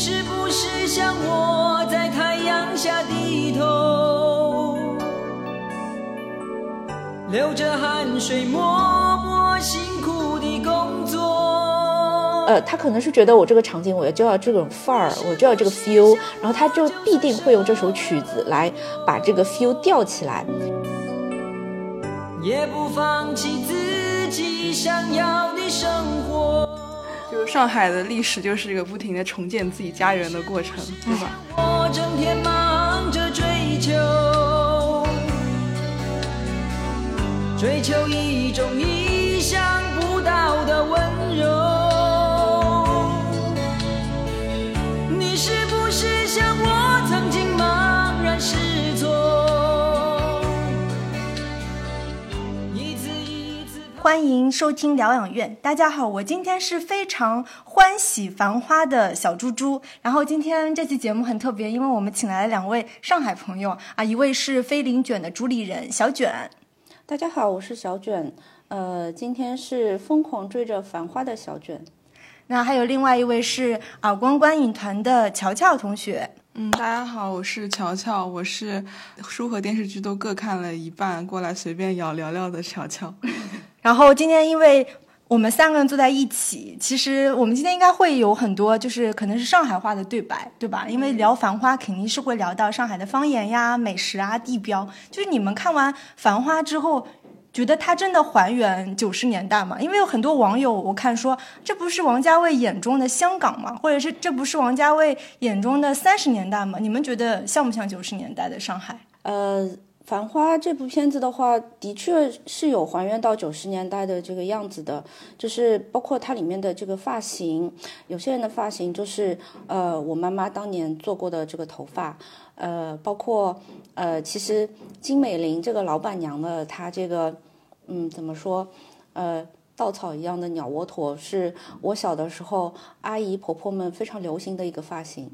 是不是像我在太阳下低头，流着汗水默默辛苦的工作？呃，他可能是觉得我这个场景我就要这种范儿，我就要这个 feel，然后他就必定会用这首曲子来把这个 feel 吊起来。也不放弃自己想要的生活。就是上海的历史就是一个不停的重建自己家园的过程，对吧？我整天忙着追求，追求一种意想不到的温柔。欢迎收听疗养院。大家好，我今天是非常欢喜《繁花》的小猪猪。然后今天这期节目很特别，因为我们请来了两位上海朋友啊，一位是飞林卷的主理人小卷，大家好，我是小卷，呃，今天是疯狂追着繁花的小卷。那还有另外一位是耳光观影团的乔乔同学。嗯，大家好，我是乔乔，我是书和电视剧都各看了一半，过来随便聊聊聊的乔乔。然后今天因为我们三个人坐在一起，其实我们今天应该会有很多就是可能是上海话的对白，对吧？因为聊《繁花》肯定是会聊到上海的方言呀、美食啊、地标。就是你们看完《繁花》之后，觉得它真的还原九十年代吗？因为有很多网友我看说，这不是王家卫眼中的香港吗？或者是这不是王家卫眼中的三十年代吗？你们觉得像不像九十年代的上海？呃，《繁花》这部片子的话，的确是有还原到九十年代的这个样子的，就是包括它里面的这个发型，有些人的发型就是呃我妈妈当年做过的这个头发，呃，包括呃其实金美玲这个老板娘的她这个嗯怎么说呃。稻草一样的鸟窝头是我小的时候阿姨婆婆们非常流行的一个发型。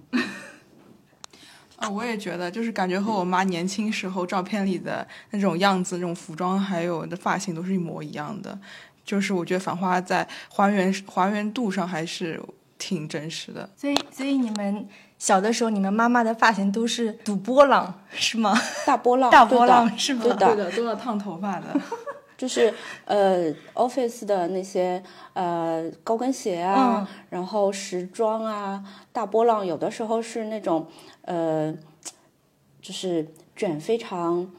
啊，我也觉得，就是感觉和我妈年轻时候照片里的那种样子、那种服装还有的发型都是一模一样的。就是我觉得《繁花》在还原还原度上还是挺真实的。所以，所以你们小的时候，你们妈妈的发型都是赌波浪是吗？大波浪，大波浪是吗？对的，对的，都要烫头发的。就是呃，office 的那些呃高跟鞋啊，然后时装啊，大波浪，有的时候是那种呃，就是卷非常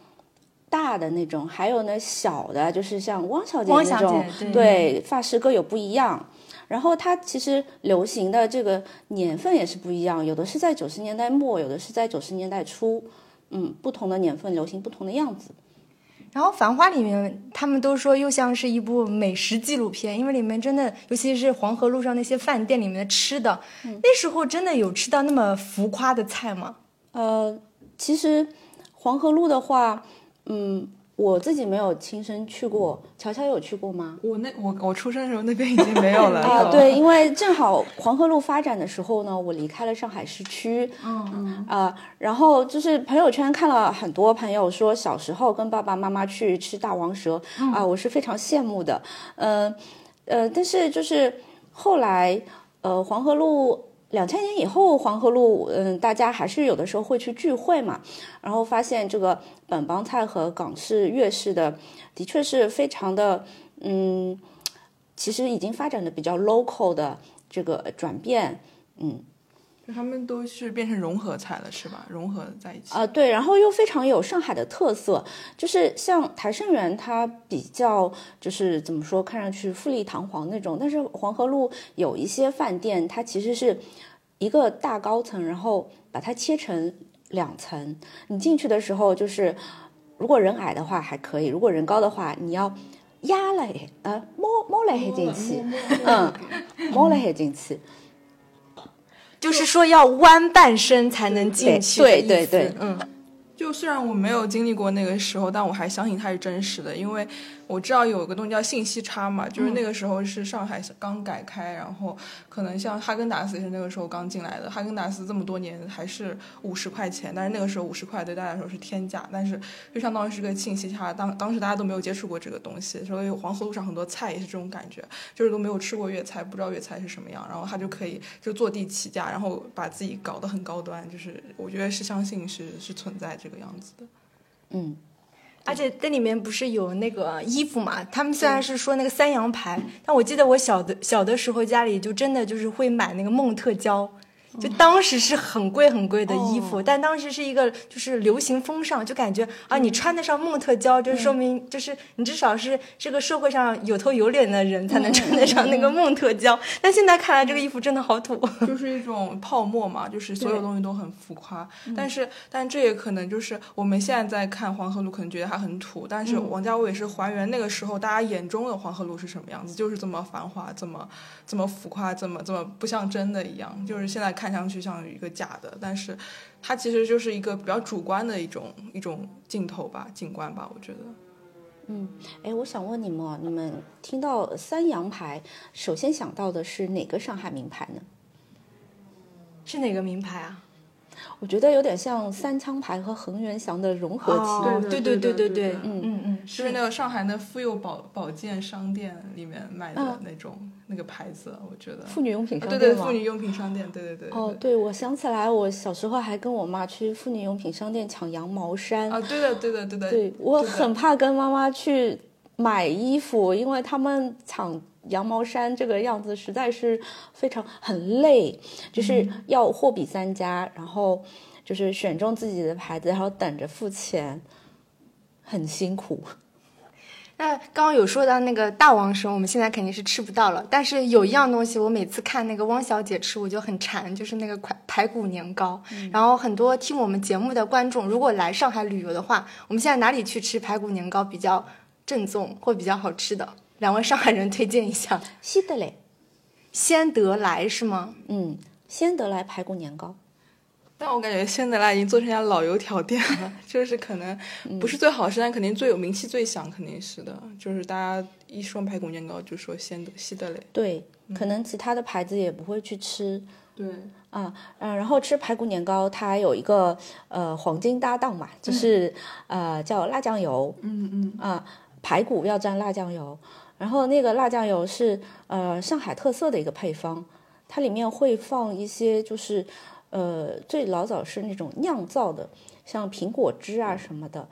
大的那种，还有呢小的，就是像汪小姐那种，对，发饰各有不一样。然后它其实流行的这个年份也是不一样，有的是在九十年代末，有的是在九十年代初，嗯，不同的年份流行不同的样子。然后《繁花》里面，他们都说又像是一部美食纪录片，因为里面真的，尤其是黄河路上那些饭店里面的吃的，那时候真的有吃到那么浮夸的菜吗？呃，其实黄河路的话，嗯，我自己没有亲身去过，乔乔有去过吗？我那我我出生的时候那边已经没有了啊。对，因为正好黄河路发展的时候呢，我离开了上海市区。嗯嗯。啊，然后就是朋友圈看了很多朋友说小时候跟爸爸妈妈去吃大王蛇啊，我是非常羡慕的。嗯呃，但是就是后来呃黄河路。两千年以后，黄河路，嗯，大家还是有的时候会去聚会嘛，然后发现这个本帮菜和港式、粤式的，的确是非常的，嗯，其实已经发展的比较 local 的这个转变，嗯，就他们都是变成融合菜了，是吧？融合在一起啊，对，然后又非常有上海的特色，就是像台盛园，它比较就是怎么说，看上去富丽堂皇那种，但是黄河路有一些饭店，它其实是一个大高层，然后把它切成两层，你进去的时候就是，如果人矮的话还可以，如果人高的话，你要压了呃摸摸了黑进去，嗯，摸了黑进去。就是说要弯半身才能进去，对对对，嗯。就虽然我没有经历过那个时候，但我还相信它是真实的，因为我知道有个东西叫信息差嘛，就是那个时候是上海刚改开，然后可能像哈根达斯也是那个时候刚进来的。哈根达斯这么多年还是五十块钱，但是那个时候五十块对大家来说是天价，但是就相当于是个信息差。当 当时大家都没有接触过这个东西，所以黄河路上很多菜也是这种感觉，就是都没有吃过粤菜，不知道粤菜是什么样，然后他就可以就坐地起价，然后把自己搞得很高端。就是我觉得是相信是是存在这个样子的，嗯。而且那里面不是有那个衣服嘛？他们虽然是说那个三洋牌，但我记得我小的小的时候家里就真的就是会买那个梦特娇。就当时是很贵很贵的衣服，但当时是一个就是流行风尚，就感觉啊，你穿得上梦特娇，就说明就是你至少是这个社会上有头有脸的人才能穿得上那个梦特娇。但现在看来，这个衣服真的好土，就是一种泡沫嘛，就是所有东西都很浮夸。但是，但这也可能就是我们现在在看黄河路，可能觉得它很土，但是王家卫也是还原那个时候大家眼中的黄河路是什么样子，就是这么繁华，这么这么浮夸，这么这么不像真的一样，就是现在看。看上去像一个假的，但是它其实就是一个比较主观的一种一种镜头吧，景观吧，我觉得。嗯，哎，我想问你们，你们听到三洋牌，首先想到的是哪个上海名牌呢？是哪个名牌啊？我觉得有点像三枪牌和恒源祥的融合体，对对对对对，嗯嗯嗯，是那个上海那妇幼保保健商店里面卖的那种那个牌子，我觉得妇女用品商店对对，妇女用品商店，对对对。哦，对，我想起来，我小时候还跟我妈去妇女用品商店抢羊毛衫啊，对的对的对的。对我很怕跟妈妈去买衣服，因为他们抢。羊毛衫这个样子实在是非常很累，就是要货比三家，然后就是选中自己的牌子，然后等着付钱，很辛苦。那刚刚有说到那个大王生，我们现在肯定是吃不到了。但是有一样东西，我每次看那个汪小姐吃，我就很馋，就是那个排排骨年糕。然后很多听我们节目的观众，如果来上海旅游的话，我们现在哪里去吃排骨年糕比较正宗或比较好吃的？两位上海人推荐一下，西德来，先得来是吗？嗯，先得来排骨年糕。但我感觉先得来已经做成家老油条店了，就是可能不是最好吃，但肯定最有名气、最响，肯定是的。就是大家一说排骨年糕，就说先得西德来。对，可能其他的牌子也不会去吃。对，啊，嗯，然后吃排骨年糕，它有一个呃黄金搭档嘛，就是呃叫辣酱油。嗯嗯。啊，排骨要蘸辣酱油。然后那个辣酱油是呃上海特色的一个配方，它里面会放一些就是呃最老早是那种酿造的，像苹果汁啊什么的，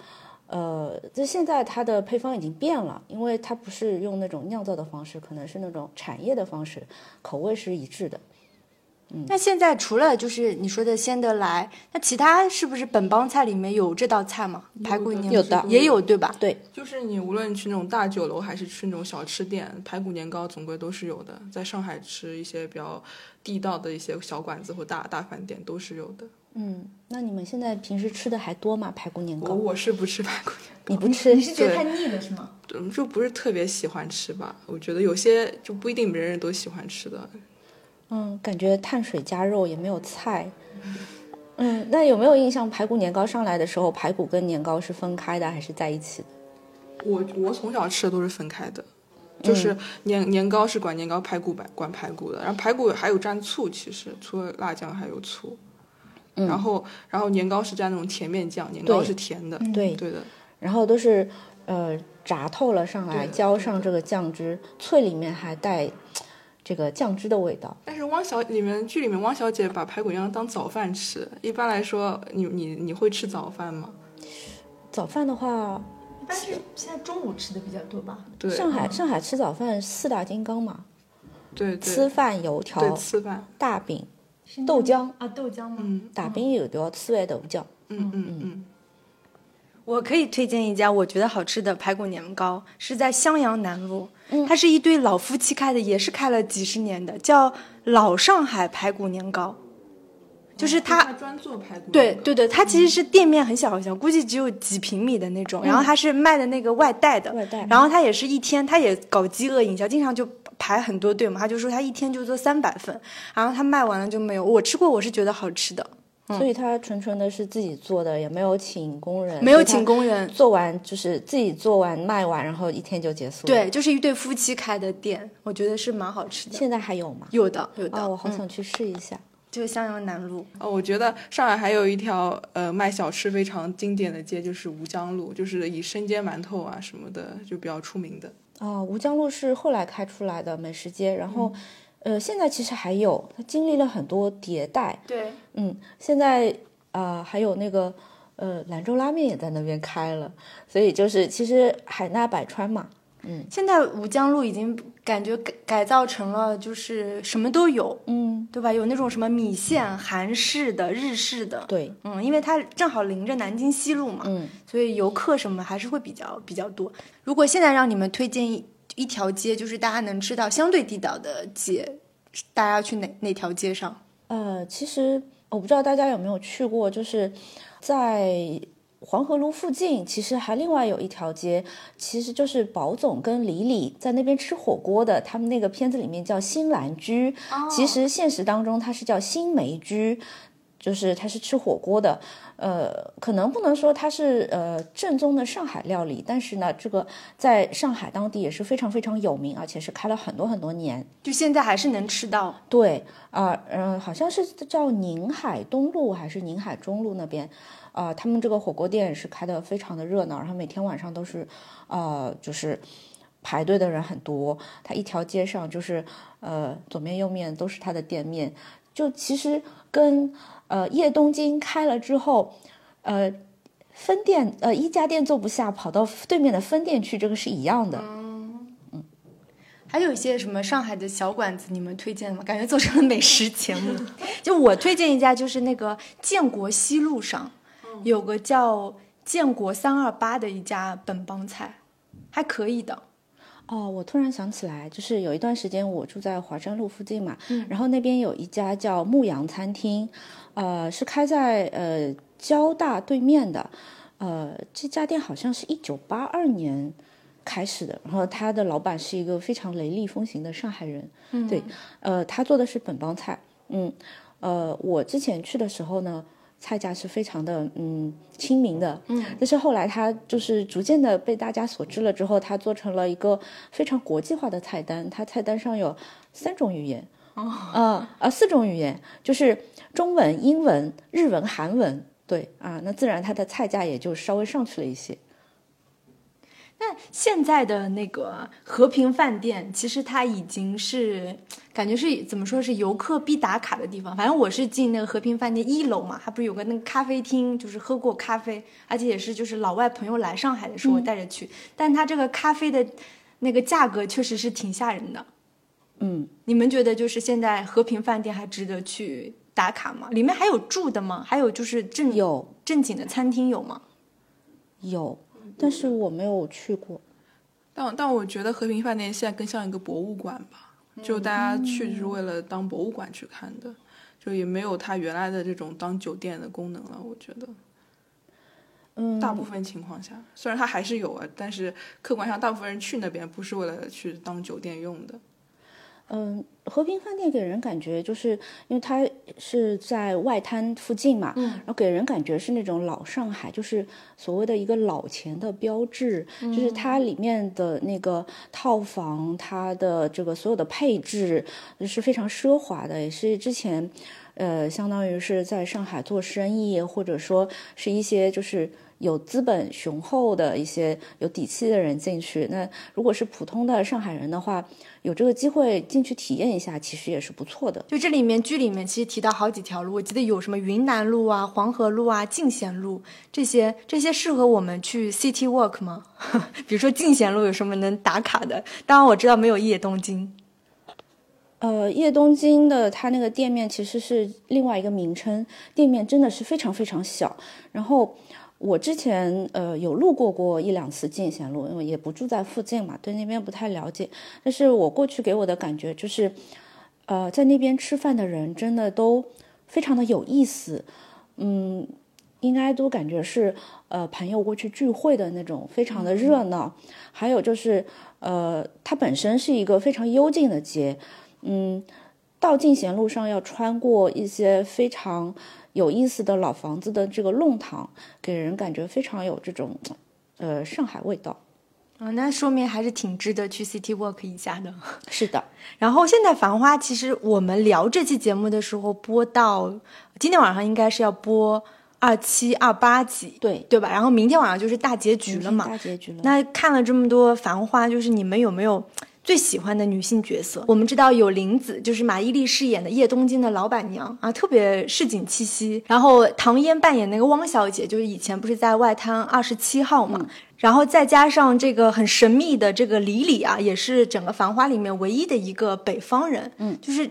呃，这现在它的配方已经变了，因为它不是用那种酿造的方式，可能是那种产业的方式，口味是一致的。那现在除了就是你说的先得来，那其他是不是本帮菜里面有这道菜吗？排骨年糕有的也有对吧？对，就是你无论去那种大酒楼还是去那种小吃店，排骨年糕总归都是有的。在上海吃一些比较地道的一些小馆子或大大饭店都是有的。嗯，那你们现在平时吃的还多吗？排骨年糕？我我是不吃排骨年糕，你不吃？你是觉得太腻了是吗？就不是特别喜欢吃吧？我觉得有些就不一定人人都喜欢吃的。嗯，感觉碳水加肉也没有菜。嗯，那有没有印象？排骨年糕上来的时候，排骨跟年糕是分开的还是在一起的？我我从小吃的都是分开的，就是年年糕是管年糕，排骨管管排骨的。然后排骨还有蘸醋，其实除了辣酱还有醋。然后然后年糕是蘸那种甜面酱，年糕是甜的。对对的。然后都是呃炸透了上来，浇上这个酱汁，脆里面还带。这个酱汁的味道，但是汪小里面剧里面汪小姐把排骨年糕当早饭吃。一般来说，你你你会吃早饭吗？早饭的话，一般是现在中午吃的比较多吧。对，上海上海吃早饭四大金刚嘛。对，吃饭油条，对，吃饭大饼，豆浆啊，豆浆吗？嗯，大饼油条，吃完豆浆。嗯嗯嗯。我可以推荐一家我觉得好吃的排骨年糕，是在襄阳南路。嗯，它是一对老夫妻开的，也是开了几十年的，叫老上海排骨年糕。就是他专做排骨。对对对，他其实是店面很小很小，估计只有几平米的那种。然后他是卖的那个外带的，外带。然后他也是一天，他也搞饥饿营销，经常就排很多队嘛。他就说他一天就做三百份，然后他卖完了就没有。我吃过，我是觉得好吃的。所以他纯纯的是自己做的，也没有请工人，没有请工人做完就是自己做完卖完，然后一天就结束了。，对，就是一对夫妻开的店，我觉得是蛮好吃的。现在还有吗？有的，有的，啊，我好嗯想去试一下。就是襄阳南路。哦，我觉得上海还有一条呃卖小吃非常经典的街，就是吴江路，就是以生煎馒头啊什么的就比较出名的。哦，吴江路是后来开出来的美食街，然后，嗯呃，现在其实还有，它经历了很多迭代。对，嗯，现在啊、还有那个呃兰州拉面也在那边开了，所以就是其实海纳百川嘛。嗯现在吴江路已经感觉改改造成了就是什么都有，嗯，对吧？有那种什么米线，韩式的、日式的。对，嗯，因为它正好临着南京西路嘛，嗯，所以游客什么还是会比较比较多。如果现在让你们推荐一一条街，就是大家能知道相对地道的街，大家要去哪哪条街上？呃，其实我不知道大家有没有去过，就是在黄河路附近，其实还另外有一条街，其实就是宝总跟李李在那边吃火锅的，他们那个片子里面叫新兰居，其实现实当中它是叫新梅居。就是它是吃火锅的，呃，可能不能说它是呃正宗的上海料理，但是呢，这个在上海当地也是非常非常有名，而且是开了很多很多年。就现在还是能吃到。对啊，嗯、好像是叫宁海东路还是宁海中路那边，啊、他们这个火锅店是开的非常的热闹，然后每天晚上都是，呃，就是排队的人很多，它一条街上就是呃左面右面都是它的店面，就其实跟呃叶东京开了之后，呃。分店呃一家店做不下，跑到对面的分店去，这个是一样的。嗯还有一些什么上海的小馆子，你们推荐吗？感觉做成了美食节目。就我推荐一家，就是那个建国西路上有个叫建国三二八的一家本帮菜，还可以的。哦，我突然想起来，就是有一段时间我住在华山路附近嘛，然后那边有一家叫牧羊餐厅，呃，是开在呃交大对面的，呃，这家店好像是一九八二年开始的，然后他的老板是一个非常雷厉风行的上海人，对，呃，他做的是本帮菜，嗯，呃，我之前去的时候呢。菜价是非常的嗯亲民的，嗯，但是后来它就是逐渐的被大家所知了之后，它做成了一个非常国际化的菜单，它菜单上有三种语言，哦，啊啊四种语言，就是中文、英文、日文、韩文，对啊，那自然它的菜价也就稍微上去了一些。那现在的那个和平饭店，其实它已经是感觉是怎么说是游客必打卡的地方。反正我是进那个和平饭店一楼嘛，它不是有个那个咖啡厅，就是喝过咖啡，而且也是就是老外朋友来上海的时候我带着去，但它这个咖啡的那个价格确实是挺吓人的。嗯，你们觉得就是现在和平饭店还值得去打卡吗？里面还有住的吗？还有就是正有正经的餐厅有吗？有，但是我没有去过。但但我觉得和平饭店现在更像一个博物馆吧，就大家去就是为了当博物馆去看的，就也没有它原来的这种当酒店的功能了。我觉得，嗯，大部分情况下，虽然它还是有啊，但是客观上大部分人去那边不是为了去当酒店用的。嗯，和平饭店给人感觉就是因为它是在外滩附近嘛，嗯，然后给人感觉是那种老上海，就是所谓的一个老钱的标志，就是它里面的那个套房，它的这个所有的配置是非常奢华的，也是之前。呃，相当于是在上海做生意，或者说是一些就是有资本雄厚的一些有底气的人进去。那如果是普通的上海人的话，有这个机会进去体验一下，其实也是不错的。就这里面剧里面其实提到好几条路，我记得有什么云南路啊、黄河路啊、进贤路这些，这些适合我们去 city walk 吗？比如说进贤路有什么能打卡的？当然我知道没有夜东京。呃，叶东京的它那个店面其实是另外一个名称，店面真的是非常非常小。然后我之前呃有路过过一两次进贤路，因为也不住在附近嘛，对那边不太了解。但是我过去给我的感觉就是，呃，在那边吃饭的人真的都非常的有意思，嗯，应该都感觉是呃朋友过去聚会的那种，非常的热闹。还有就是呃，它本身是一个非常幽静的街。嗯，到进贤路上要穿过一些非常有意思的老房子的这个弄堂，给人感觉非常有这种呃上海味道。啊，那说明还是挺值得去 City Walk 一下的。是的，然后现在《繁花》其实我们聊这期节目的时候播到今天晚上应该是要播二七二八集，对对吧？然后明天晚上就是大结局了嘛。大结局了。那看了这么多《繁花》，就是你们有没有最喜欢的女性角色？我们知道有林子，就是马伊琍饰演的叶东京的老板娘啊，特别市井气息。然后唐嫣扮演那个汪小姐，就是以前不是在外滩二十七号嘛。然后再加上这个很神秘的这个李李啊，也是整个《繁花》里面唯一的一个北方人，嗯，就是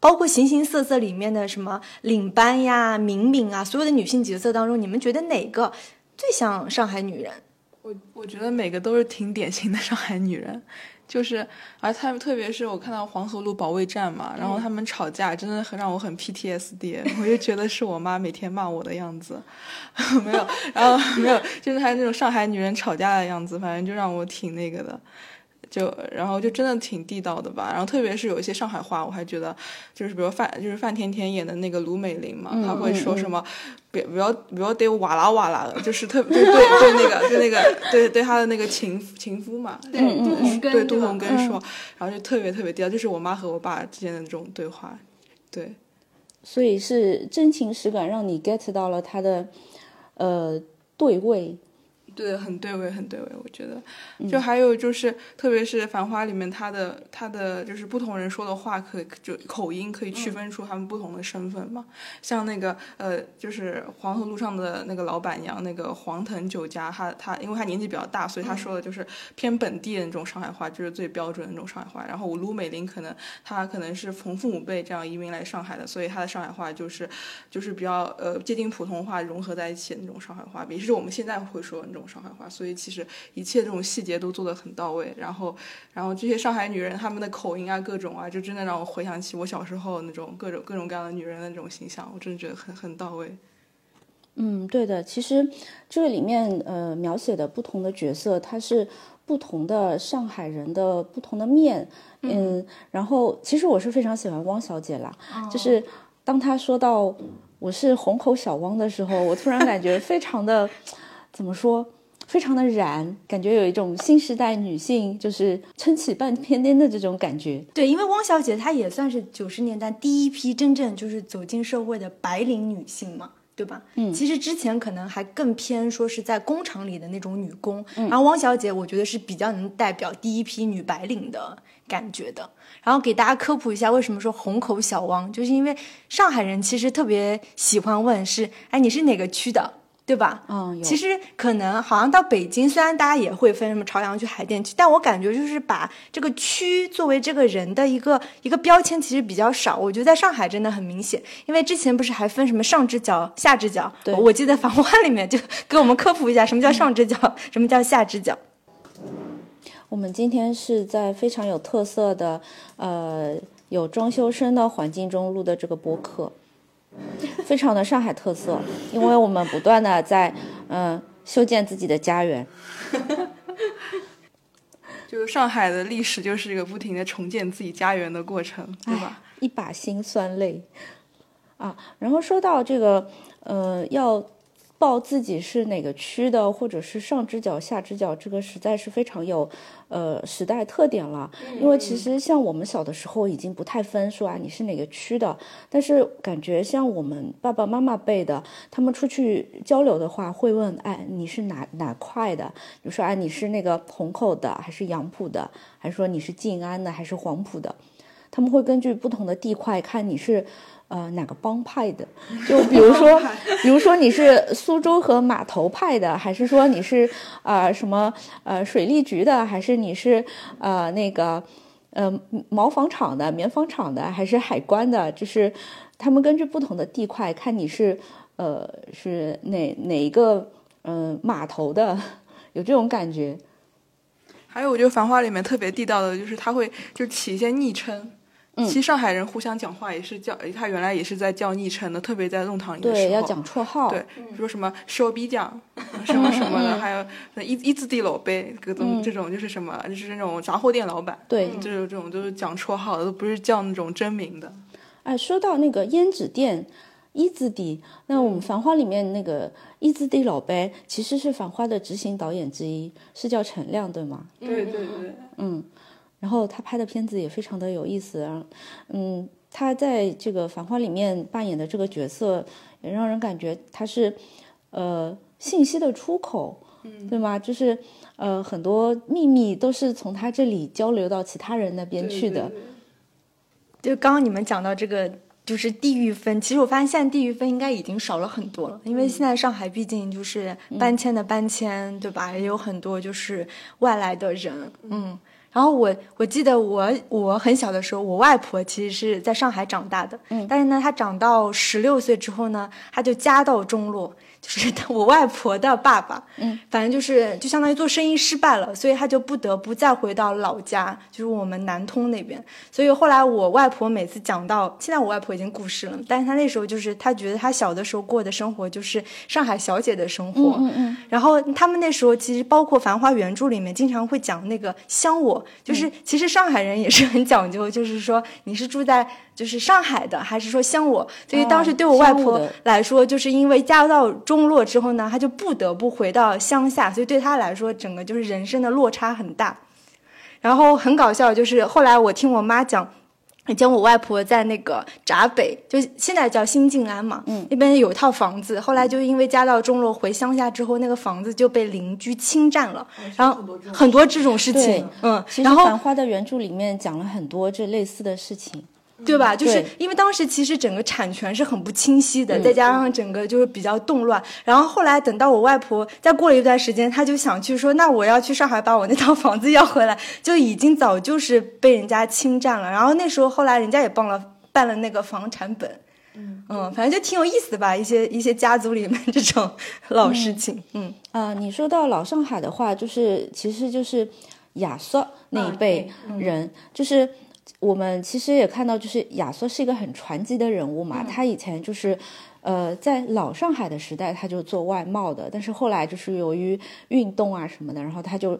包括形形色色里面的什么领班呀、敏敏啊，所有的女性角色当中，你们觉得哪个最像上海女人？我我觉得每个都是挺典型的上海女人。就是，而他们特别是我看到黄河路保卫战嘛，然后他们吵架，真的很让我很 PTSD，我就觉得是我妈每天骂我的样子，没有，然后 没有，就是她那种上海女人吵架的样子，反正就让我挺那个的。就然后就真的挺地道的吧，然后特别是有一些上海话，我还觉得就是比如范就是范甜甜演的那个卢美玲嘛，她会说什么，别不要不要对哇啦哇啦的，就是特别对对那个对那个对对她的那个情情夫嘛，对杜洪根对杜洪根说，然后就特别特别地道，就是我妈和我爸之间的这种对话，对，所以是真情实感让你 get 到了他的呃对位。对，很对味，很对味。我觉得，就还有就是，特别是《繁花》里面，他的他的就是不同人说的话，可以就口音可以区分出他们不同的身份嘛。像那个呃，就是黄河路上的那个老板娘，那个黄藤酒家，他他因为他年纪比较大，所以他说的就是偏本地的那种上海话，就是最标准的那种上海话。然后我卢美玲可能她可能是从父母辈这样移民来上海的，所以她的上海话就是就是比较呃接近普通话融合在一起的那种上海话，也是我们现在会说的那种。上海话，所以其实一切这种细节都做得很到位。然后，然后这些上海女人她们的口音啊，各种啊，就真的让我回想起我小时候那种各种各种各样的女人的那种形象。我真的觉得很很到位。嗯，对的。其实这个里面呃描写的不同的角色，它是不同的上海人的不同的面。嗯，然后其实我是非常喜欢汪小姐啦，就是当她说到我是虹口小汪的时候，我突然感觉非常的。怎么说？非常的燃，感觉有一种新时代女性就是撑起半边天的这种感觉。对，因为汪小姐她也算是九十年代第一批真正就是走进社会的白领女性嘛，对吧？嗯，其实之前可能还更偏说是在工厂里的那种女工，然后汪小姐我觉得是比较能代表第一批女白领的感觉的。然后给大家科普一下，为什么说虹口小汪，就是因为上海人其实特别喜欢问是，哎，你是哪个区的？对吧？嗯，其实可能好像到北京，虽然大家也会分什么朝阳区、海淀区，但我感觉就是把这个区作为这个人的一个一个标签，其实比较少。我觉得在上海真的很明显，因为之前不是还分什么上直角、下直角？对，我记得《繁花》里面就给我们科普一下什么叫上直角，什么叫下直角。我们今天是在非常有特色的，呃，有装修声的环境中录的这个播客。非常的上海特色，因为我们不断的在嗯修建自己的家园。就是上海的历史就是一个不停的重建自己家园的过程，对吧？一把辛酸泪啊！然后说到这个，呃，要。报自己是哪个区的，或者是上直角、下直角，这个实在是非常有，呃，时代特点了。因为其实像我们小的时候已经不太分说啊，你是哪个区的。但是感觉像我们爸爸妈妈辈的，他们出去交流的话，会问，哎，你是哪哪块的？比如说，哎，你是那个虹口的，还是杨浦的，还是说你是静安的，还是黄埔的？他们会根据不同的地块看你是。呃，哪个帮派的？就比如说，比如说你是苏州和码头派的，还是说你是啊什么呃水利局的，还是你是呃那个呃毛纺厂的、棉纺厂的，还是海关的？就是他们根据不同的地块看你是呃是哪哪一个嗯码头的，有这种感觉。还有，我觉得《繁花》里面特别地道的就是他会就起一些昵称。其实上海人互相讲话也是叫，他原来也是在叫昵称的，特别在弄堂里的时候。对，要讲绰号。对，说什么烧逼酱，什么什么的，还有一一字地老辈，各种这种就是什么，就是那种杂货店老板。对，就是这种都是讲绰号的，都不是叫那种真名的。哎，说到那个胭脂店。一字地，那我们《繁花》里面那个一字地老贝，其实是《繁花》的执行导演之一，是叫陈亮，对吗？对对对，嗯，然后他拍的片子也非常的有意思啊，嗯，他在这个《繁花》里面扮演的这个角色，也让人感觉他是呃信息的出口，嗯，对吗？就是呃很多秘密都是从他这里交流到其他人那边去的。就刚刚你们讲到这个。就是地域分，其实我发现现在地域分应该已经少了很多了，因为现在上海毕竟就是搬迁的搬迁，对吧？也有很多就是外来的人，嗯。然后我我记得我我很小的时候，我外婆其实是在上海长大的，嗯。但是呢，她长到十六岁之后呢，她就家道中落。就是我外婆的爸爸，嗯，反正就是就相当于做生意失败了，所以他就不得不再回到老家，就是我们南通那边。所以后来我外婆每次讲到，现在我外婆已经故世了，但是她那时候就是她觉得她小的时候过的生活就是上海小姐的生活，嗯嗯。然后他们那时候其实包括《繁花》原著里面经常会讲那个乡我，就是其实上海人也是很讲究，就是说你是住在。就是上海的，还是说乡我？所以当时对我外婆来说，就是因为嫁到中落之后呢，他就不得不回到乡下，所以对他来说，整个就是人生的落差很大。然后很搞笑，就是后来我听我妈讲，以前我外婆在那个闸北，就现在叫新静安嘛，嗯，那边有一套房子，后来就因为家道中落回乡下之后，那个房子就被邻居侵占了，然后很多这种事情，嗯，其实《繁花》的原著里面讲了很多这类似的事情。对吧？就是因为当时其实整个产权是很不清晰的，再加上整个就是比较动乱。然后后来等到我外婆再过了一段时间，她就想去说，那我要去上海把我那 套房子要回来，就已经早就是被人家侵占了。然后那时候后来人家也办了办了那个房产本，嗯嗯，反正就挺有意思的吧，一些一些家族里面这种老事情。嗯啊，你说到老上海的话，就是其实就是亚瑟那一辈人，就是。我们其实也看到，就是亚瑟是一个很传奇的人物嘛。他以前就是，呃，在老上海的时代，他就做外贸的。但是后来就是由于运动啊什么的，然后他就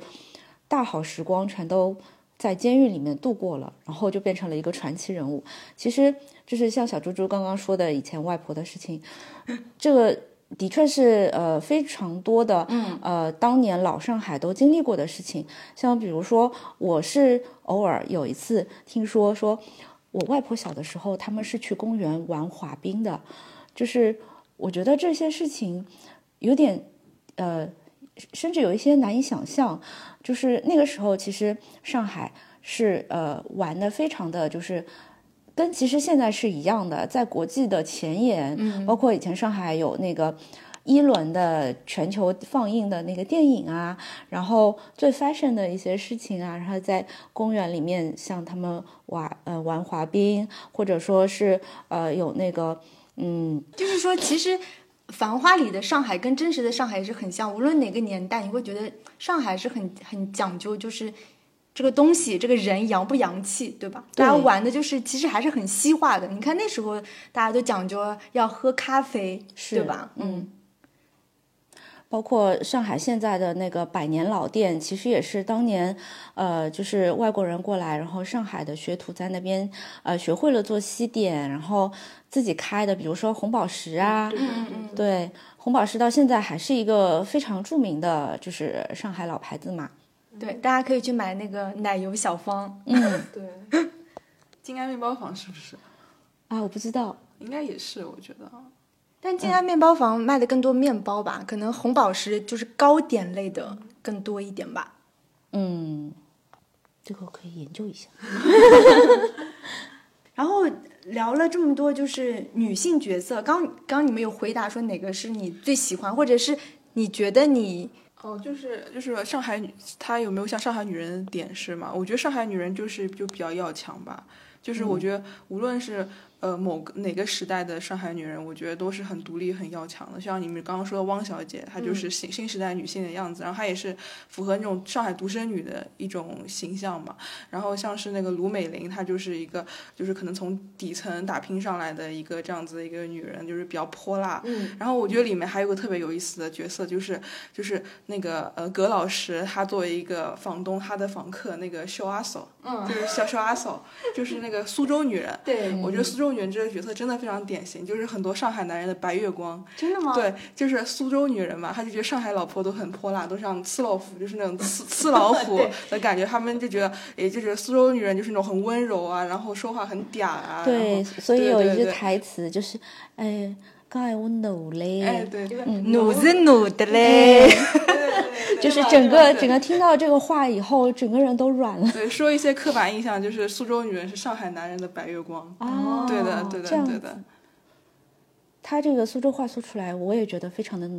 大好时光全都在监狱里面度过了，然后就变成了一个传奇人物。其实就是像小猪猪刚刚说的以前外婆的事情，这个。的确是，呃，非常多的，嗯，呃，当年老上海都经历过的事情，像比如说，我是偶尔有一次听说，说我外婆小的时候，他们是去公园玩滑冰的，就是我觉得这些事情有点，呃，甚至有一些难以想象，就是那个时候其实上海是，呃，玩的非常的就是。跟其实现在是一样的，在国际的前沿，嗯包括以前上海有那个一轮的全球放映的那个电影啊，然后最 fashion 的一些事情啊，然后在公园里面像他们玩呃玩滑冰，或者说是呃有那个嗯，就是说其实《繁花》里的上海跟真实的上海是很像，无论哪个年代，你会觉得上海是很很讲究，就是。这个东西，这个人洋不洋气，对吧？大家玩的就是，其实还是很西化的。你看那时候大家都讲究要喝咖啡，对吧？嗯。包括上海现在的那个百年老店，其实也是当年，呃，就是外国人过来，然后上海的学徒在那边，呃，学会了做西点，然后自己开的。比如说红宝石啊，对，红宝石到现在还是一个非常著名的，就是上海老牌子嘛。对，大家可以去买那个奶油小方。嗯，对。静安面包房是不是？啊，我不知道，应该也是，我觉得。但静安面包房卖的更多面包吧，可能红宝石就是糕点类的更多一点吧。嗯，这个我可以研究一下。然后聊了这么多，就是女性角色，刚刚你们有回答说哪个是你最喜欢，或者是你觉得你。哦，就是就是上海女，她有没有像上海女人的点是吗？我觉得上海女人就是就比较要强吧，就是我觉得无论是。呃，某个哪个时代的上海女人，我觉得都是很独立、很要强的。像你们刚刚说的汪小姐，她就是新新时代女性的样子，然后她也是符合那种上海独生女的一种形象嘛。然后像是那个卢美玲，她就是一个就是可能从底层打拼上来的一个这样子的一个女人，就是比较泼辣。嗯。然后我觉得里面还有个特别有意思的角色，就是就是那个呃葛老师，他作为一个房东，他的房客那个肖阿嫂，嗯，就是肖肖阿嫂，就是那个苏州女人。对。我觉得苏州。女人这个角色真的非常典型，就是很多上海男人的白月光。真的吗？对，就是苏州女人嘛，她就觉得上海老婆都很泼辣，都像刺老虎，就是那种刺刺老虎 的感觉。他们就觉得，也就觉得苏州女人就是那种很温柔啊，然后说话很嗲啊。对，所以有一句台词就是，哎。爱我努嘞，哎对，努是努的嘞，就是整个整个听到这个话以后，整个人都软了。对，说一些刻板印象，就是苏州女人是上海男人的白月光。哦，对的，对的，对的。他这个苏州话说出来，我也觉得非常的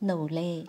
努嘞。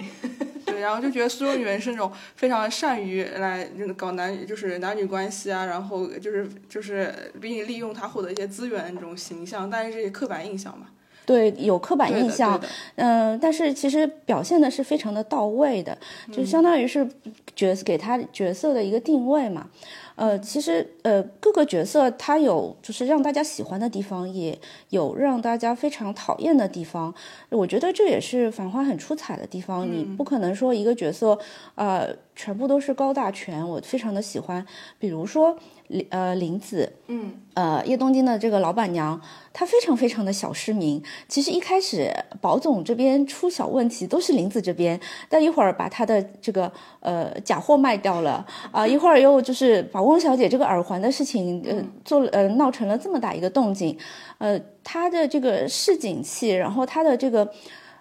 对，然后就觉得苏州女人是那种非常善于来搞男，就是男女关系啊，然后就是就是比你利用他获得一些资源的那种形象，但是这些刻板印象嘛。对，有刻板印象，嗯，但是其实表现的是非常的到位的，就相当于是角给他角色的一个定位嘛。呃，其实呃各个角色他有就是让大家喜欢的地方，也有让大家非常讨厌的地方。我觉得这也是《繁花》很出彩的地方。你不可能说一个角色，呃，全部都是高大全，我非常的喜欢。比如说。林呃林子，嗯，呃叶东京的这个老板娘，她非常非常的小市民。其实一开始宝总这边出小问题都是林子这边，但一会儿把她的这个呃假货卖掉了啊，一会儿又就是把翁小姐这个耳环的事情呃做呃闹成了这么大一个动静，呃她的这个市井气，然后她的这个。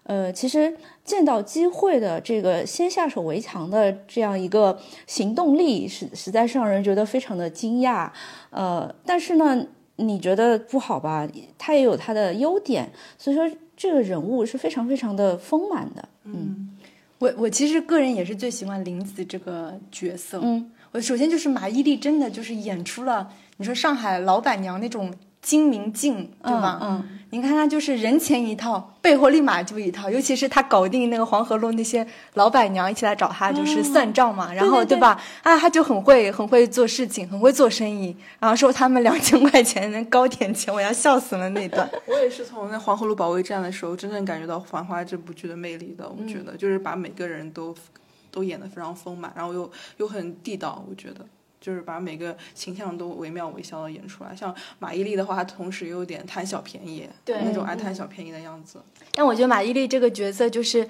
呃，其实见到机会的这个先下手为强的这样一个行动力，实实在是让人觉得非常的惊讶。呃，但是呢，你觉得不好吧？他也有他的优点，所以说这个人物是非常非常的丰满的。嗯，我我其实个人也是最喜欢林子这个角色。嗯，我首先就是马伊琍真的就是演出了你说上海老板娘那种。精明劲，对吧？嗯，你看他就是人前一套，背后立马就一套。尤其是他搞定那个黄河路那些老板娘一起来找他，就是算账嘛。然后对吧？啊，他就很会很会做事情，很会做生意。然后收他们两千块钱的糕点钱，我要笑死了那段。我也是从那黄河路保卫战的时候，真正感觉到《繁花》这部剧的魅力的。我觉得就是把每个人都都演得非常丰满，然后又又很地道。我觉得。就是把每个形象都惟妙惟肖的演出来，像马伊琍的话，她同时又有点贪小便宜，对那种爱贪小便宜的样子。但我觉得马伊琍这个角色就是。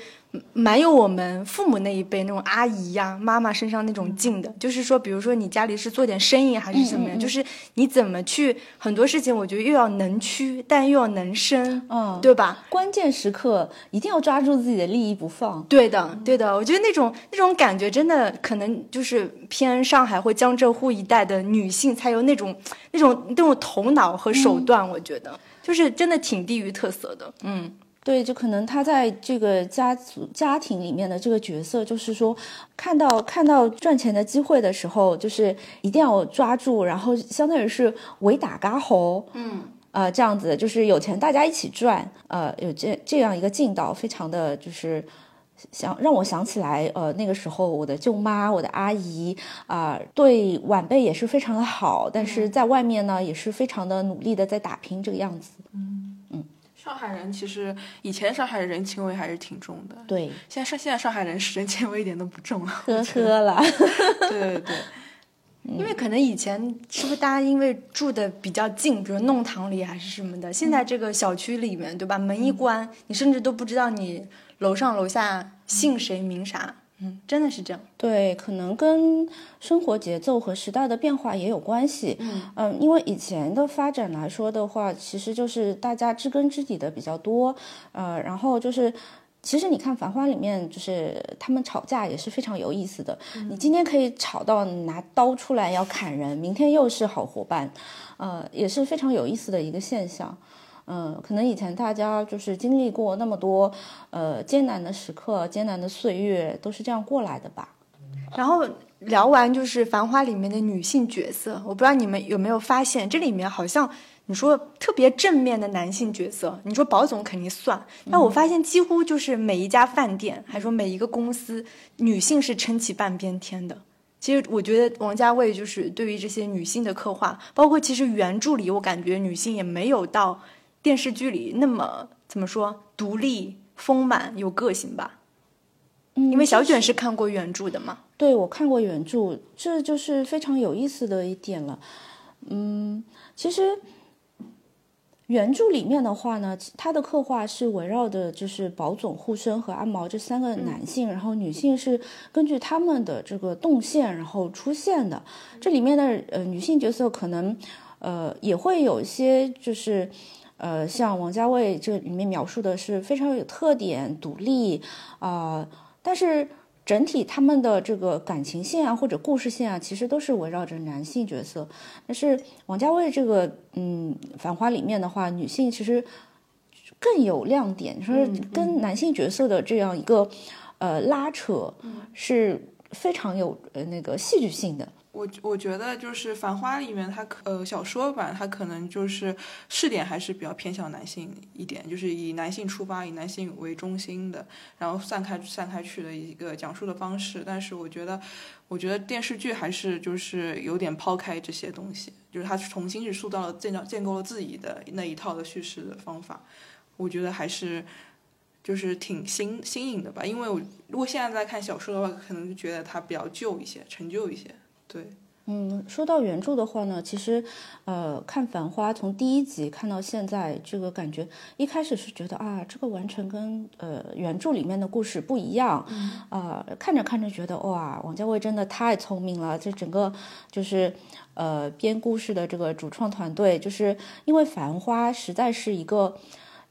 蛮有我们父母那一辈那种阿姨呀、妈妈身上那种劲的，就是说，比如说你家里是做点生意还是怎么呀，就是你怎么去很多事情，我觉得又要能屈，但又要能伸，嗯，对吧？关键时刻一定要抓住自己的利益不放。对的，对的，我觉得那种那种感觉真的可能就是偏上海或江浙沪一带的女性才有那种那种那种头脑和手段，我觉得就是真的挺地域特色的，嗯。对，就可能他在这个家族家庭里面的这个角色，就是说，看到看到赚钱的机会的时候，就是一定要抓住，然后相当于是围打嘎喉，嗯，呃，这样子就是有钱大家一起赚，呃，有这这样一个劲道，非常的就是想让我想起来，呃，那个时候我的舅妈、我的阿姨啊，对晚辈也是非常的好，但是在外面呢，也是非常的努力的在打拼这个样子，嗯。上海人其实以前上海人情味还是挺重的，对。现在上现在上海人人情味一点都不重了，呵呵了。对对对，因为可能以前是不是大家因为住的比较近，比如弄堂里还是什么的，现在这个小区里面，对吧？门一关，你甚至都不知道你楼上楼下姓谁名啥。嗯，真的是这样。对，可能跟生活节奏和时代的变化也有关系。嗯嗯，因为以前的发展来说的话，其实就是大家知根知底的比较多。呃，然后就是，其实你看《繁花》里面，就是他们吵架也是非常有意思的。你今天可以吵到拿刀出来要砍人，明天又是好伙伴，呃，也是非常有意思的一个现象。嗯，可能以前大家就是经历过那么多，呃，艰难的时刻、艰难的岁月，都是这样过来的吧。然后聊完就是《繁花》里面的女性角色，我不知道你们有没有发现，这里面好像你说特别正面的男性角色，你说保总肯定算，但我发现几乎就是每一家饭店，还说每一个公司，女性是撑起半边天的。其实我觉得王家卫就是对于这些女性的刻画，包括其实原著里，我感觉女性也没有到。电视剧里那么怎么说独立丰满有个性吧？嗯，因为小卷是看过原著的嘛。对，我看过原著，这就是非常有意思的一点了。嗯，其实，原著里面的话呢，它的刻画是围绕的就是宝总、护生和阿毛这三个男性，然后女性是根据他们的这个动线然后出现的。这里面的呃女性角色可能呃也会有一些就是呃像王家卫这里面描述的是非常有特点、独立啊，但是。整体他们的这个感情线啊，或者故事线啊，其实都是围绕着男性角色。但是王家卫这个，嗯，《繁花》里面的话，女性其实更有亮点，说跟男性角色的这样一个呃拉扯是非常有呃那个戏剧性的。我我觉得就是《繁花》里面，它可呃小说版它可能就是试点还是比较偏向男性一点，就是以男性出发，以男性为中心的，然后散开散开去的一个讲述的方式。但是我觉得，我觉得电视剧还是就是有点抛开这些东西，就是它重新是塑造了建造建构了自己的那一套的叙事的方法。我觉得还是就是挺新新颖的吧，因为我如果现在在看小说的话，可能就觉得它比较旧一些，陈旧一些。对，嗯，说到原著的话呢，其实，呃，看《繁花》从第一集看到现在，这个感觉一开始是觉得啊，这个完全跟呃原著里面的故事不一样，啊，看着看着觉得哇，王家卫真的太聪明了，这整个就是呃编故事的这个主创团队，就是因为《繁花》实在是一个。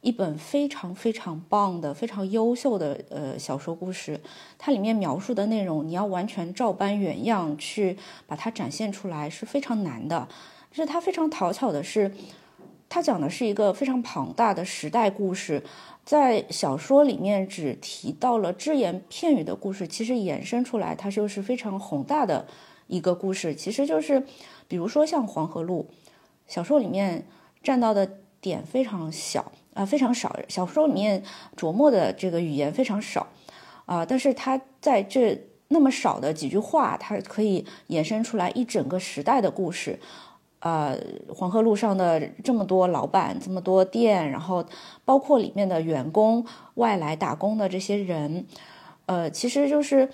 一本非常非常棒的、非常优秀的呃小说故事，它里面描述的内容，你要完全照搬原样去把它展现出来是非常难的。就是它非常讨巧的是，它讲的是一个非常庞大的时代故事，在小说里面只提到了只言片语的故事，其实衍生出来它就是非常宏大的一个故事。其实就是，比如说像黄河路，小说里面占到的点非常小。啊，非常少。小说里面琢磨的这个语言非常少，啊，但是他在这那么少的几句话，它可以衍生出来一整个时代的故事。啊，黄河路上的这么多老板，这么多店，然后包括里面的员工、外来打工的这些人，呃，其实就是，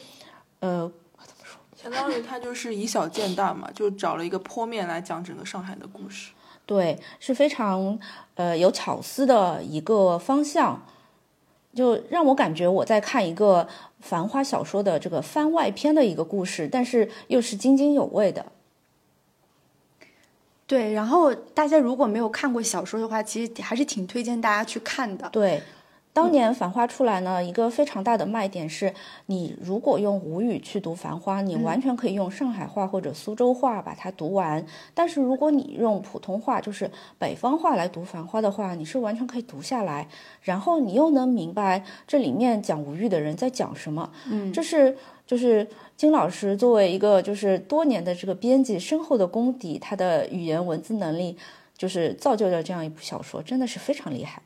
呃，怎么说？相当于他就是以小见大嘛，就找了一个坡面来讲整个上海的故事。对，是非常呃有巧思的一个方向，就让我感觉我在看一个繁花小说的这个番外篇的一个故事，但是又是津津有味的。对，然后大家如果没有看过小说的话，其实还是挺推荐大家去看的。对。当年《繁花》出来呢，一个非常大的卖点是，你如果用吴语去读《繁花》，你完全可以用上海话或者苏州话把它读完。但是如果你用普通话，就是北方话来读《繁花》的话，你是完全可以读下来，然后你又能明白这里面讲吴语的人在讲什么。嗯，这是就是金老师作为一个就是多年的这个编辑深厚的功底，他的语言文字能力就是造就了这样一部小说，真的是非常厉害。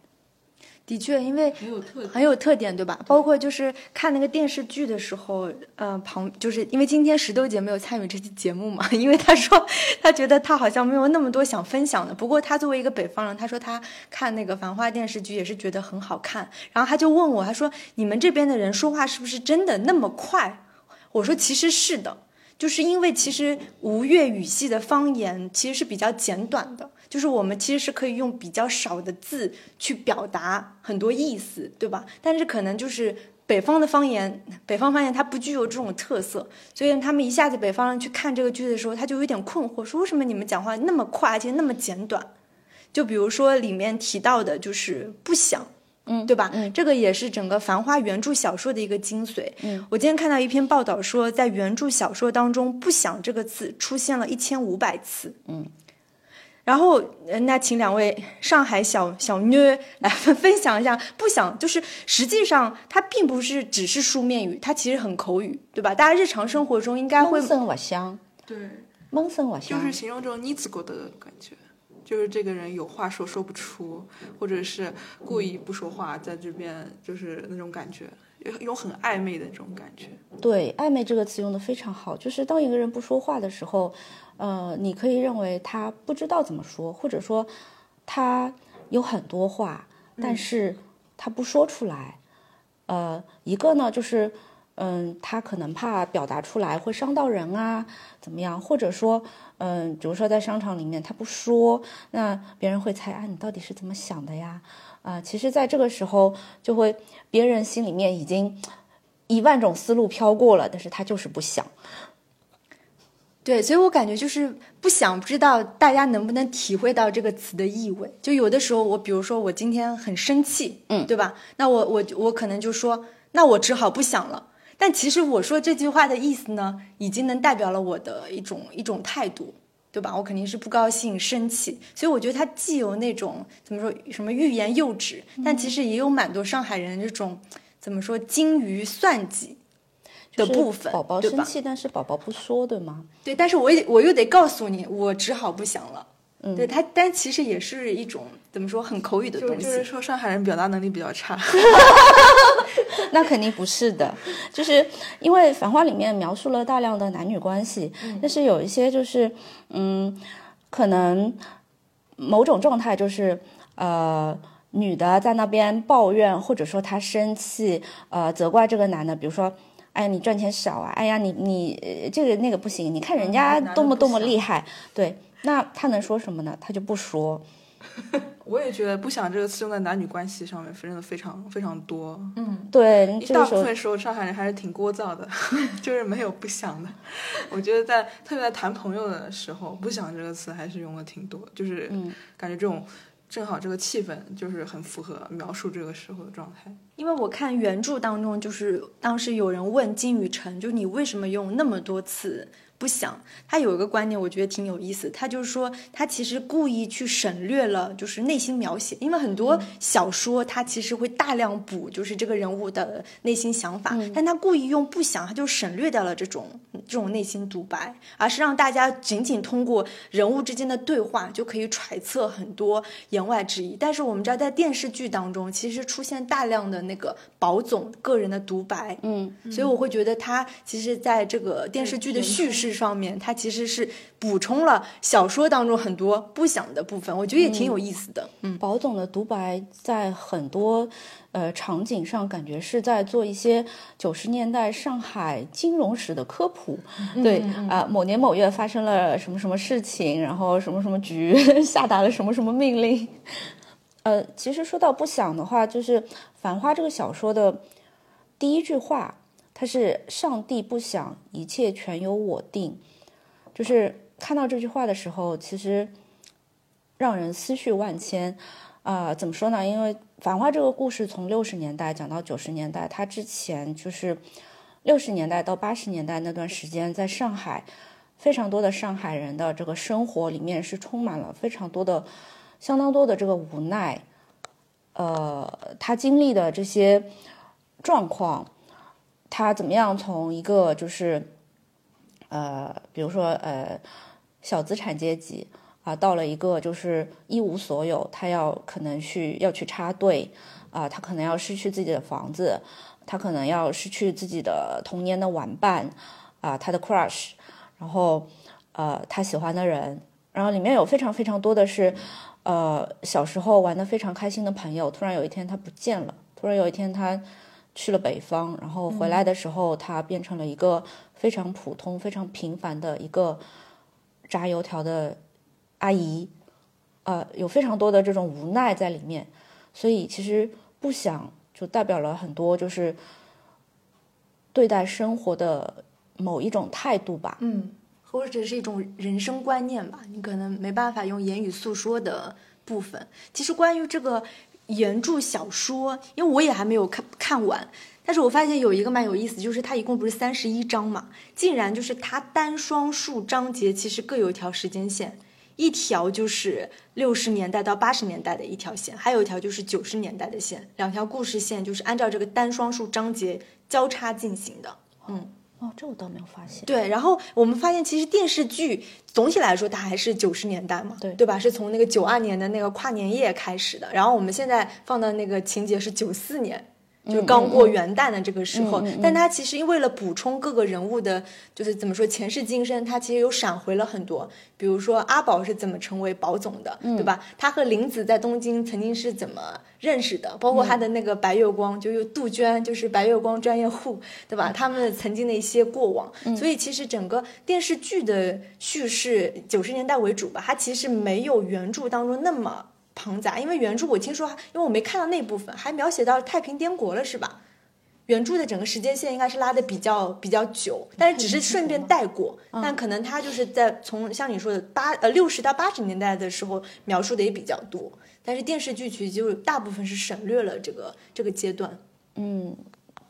的确，因为很有特很有特点，对吧？包括就是看那个电视剧的时候，呃，旁就是因为今天石头姐没有参与这期节目嘛，因为她说她觉得她好像没有那么多想分享的。不过她作为一个北方人，她说她看那个《繁花》电视剧也是觉得很好看。然后她就问我，她说：“你们这边的人说话是不是真的那么快？”我说：“其实是的，就是因为其实吴越语系的方言其实是比较简短的。”就是我们其实是可以用比较少的字去表达很多意思，对吧？但是可能就是北方的方言，北方方言它不具有这种特色，所以他们一下子北方人去看这个剧的时候，他就有点困惑，说为什么你们讲话那么快，而且那么简短？就比如说里面提到的，就是不想，嗯，对吧？嗯，这个也是整个《繁花》原著小说的一个精髓。嗯，我今天看到一篇报道说，在原著小说当中，“不想”这个字出现了一千五百次。嗯。然后，那请两位上海小小妞来分享一下。不想就是，实际上它并不是只是书面语，它其实很口语，对吧？大家日常生活中应该会。闷声勿响。对。闷声。就是形容这种妮子过的感觉，就是这个人有话说说不出，或者是故意不说话，在这边就是那种感觉，有种很暧昧的这种感觉。对，暧昧这个词用的非常好，就是当一个人不说话的时候。呃，你可以认为他不知道怎么说，或者说他有很多话，但是他不说出来。呃，一个呢，就是嗯，他可能怕表达出来会伤到人啊，怎么样？或者说，嗯，比如说在商场里面他不说，那别人会猜啊，你到底是怎么想的呀？啊，其实，在这个时候，就会别人心里面已经一万种思路飘过了，但是他就是不想。对，所以我感觉就是不想，不知道大家能不能体会到这个词的意味。就有的时候，我比如说我今天很生气，嗯，对吧？那我我我可能就说，那我只好不想了。但其实我说这句话的意思呢，已经能代表了我的一种一种态度，对吧？我肯定是不高兴、生气。所以我觉得它既有那种怎么说什么欲言又止，但其实也有蛮多上海人这种怎么说精于算计。的部分，宝宝生气，但是宝宝不说，对吗？对，但是我也我又得告诉你，我只好不想了。嗯，对他，但其实也是一种怎么说，很口语的东西。就是说，上海人表达能力比较差。那肯定不是的，就是因为《繁花》里面描述了大量的男女关系，但是有一些就是嗯，可能某种状态就是呃，女的在那边抱怨，或者说她生气，呃，责怪这个男的，比如说。哎呀，你赚钱少啊！哎呀，你你这个那个不行，你看人家多么多么厉害。对，那他能说什么呢？他就不说。我也觉得“不想”这个词用在男女关系上面，真的非常非常多。嗯，对，大部分时候上海人还是挺聒噪的，就是没有不想的。我觉得在特别在谈朋友的时候，“不想”这个词还是用的挺多，就是感觉这种。正好这个气氛就是很符合描述这个时候的状态。因为我看原著当中，就是当时有人问金宇澄，就你为什么用那么多次？不想，他有一个观念，我觉得挺有意思。他就是说，他其实故意去省略了，就是内心描写。因为很多小说，他其实会大量补，就是这个人物的内心想法。但他故意用不想，他就省略掉了这种这种内心独白，而是让大家仅仅通过人物之间的对话就可以揣测很多言外之意。但是我们知道，在电视剧当中，其实出现大量的那个宝总个人的独白。嗯，所以我会觉得他其实在这个电视剧的叙事。上面，它其实是补充了小说当中很多不想的部分，我觉得也挺有意思的。嗯，宝总的独白在很多呃场景上，感觉是在做一些九十年代上海金融史的科普。对啊，某年某月发生了什么什么事情，然后什么什么局 下达了什么什么命令。呃，其实说到不想的话，就是《繁花》这个小说的第一句话。他是上帝不想一切全由我定，就是看到这句话的时候，其实让人思绪万千啊！怎么说呢？因为《繁花》这个故事从六十年代讲到九十年代，它之前就是六十年代到八十年代那段时间，在上海非常多的上海人的这个生活里面是充满了非常多的、相当多的这个无奈。呃，他经历的这些状况。他怎么样从一个就是，呃，比如说呃，小资产阶级啊，到了一个就是一无所有，他要可能去要去插队啊，他可能要失去自己的房子，他可能要失去自己的童年的玩伴啊，他的 crush，然后呃，他喜欢的人，然后里面有非常非常多的是，呃，小时候玩的非常开心的朋友，突然有一天他不见了，突然有一天他。去了北方，然后回来的时候，他变成了一个非常普通、非常平凡的一个炸油条的阿姨，呃，有非常多的这种无奈在里面。所以，其实不想就代表了很多，就是对待生活的某一种态度吧。嗯，或者是一种人生观念吧。你可能没办法用言语诉说的部分。其实，关于这个。原著小说，因为我也还没有看看完，但是我发现有一个蛮有意思，就是它一共不是三十一章嘛，竟然就是它单双数章节其实各有一条时间线，一条就是六十年代到八十年代的一条线，还有一条就是九十年代的线，两条故事线就是按照这个单双数章节交叉进行的，嗯。哦，这我倒没有发现。对，然后我们发现，其实电视剧总体来说，它还是九十年代嘛，对对吧？是从那个九二年的那个跨年夜开始的。然后我们现在放的那个情节是九四年，就是刚过元旦的这个时候，但他其实为了补充各个人物的，就是怎么说前世今生，他其实有闪回了很多。比如说阿宝是怎么成为宝总的，对吧？他和林子在东京曾经是怎么认识的？包括他的那个白月光，就又杜鹃，就是白月光专业户，对吧？他们曾经的一些过往。所以其实整个电视剧的叙事九十年代为主吧，它其实没有原著当中那么。庞杂，因为原著我听说，因为我没看到那部分，还描写到太平天国了，是吧？原著的整个时间线应该是拉的比较比较久，但是只是顺便带过，但可能他就是在从像你说的八呃六十到八十年代的时候描述的也比较多，但是电视剧其实就大部分是省略了这个这个阶段，嗯。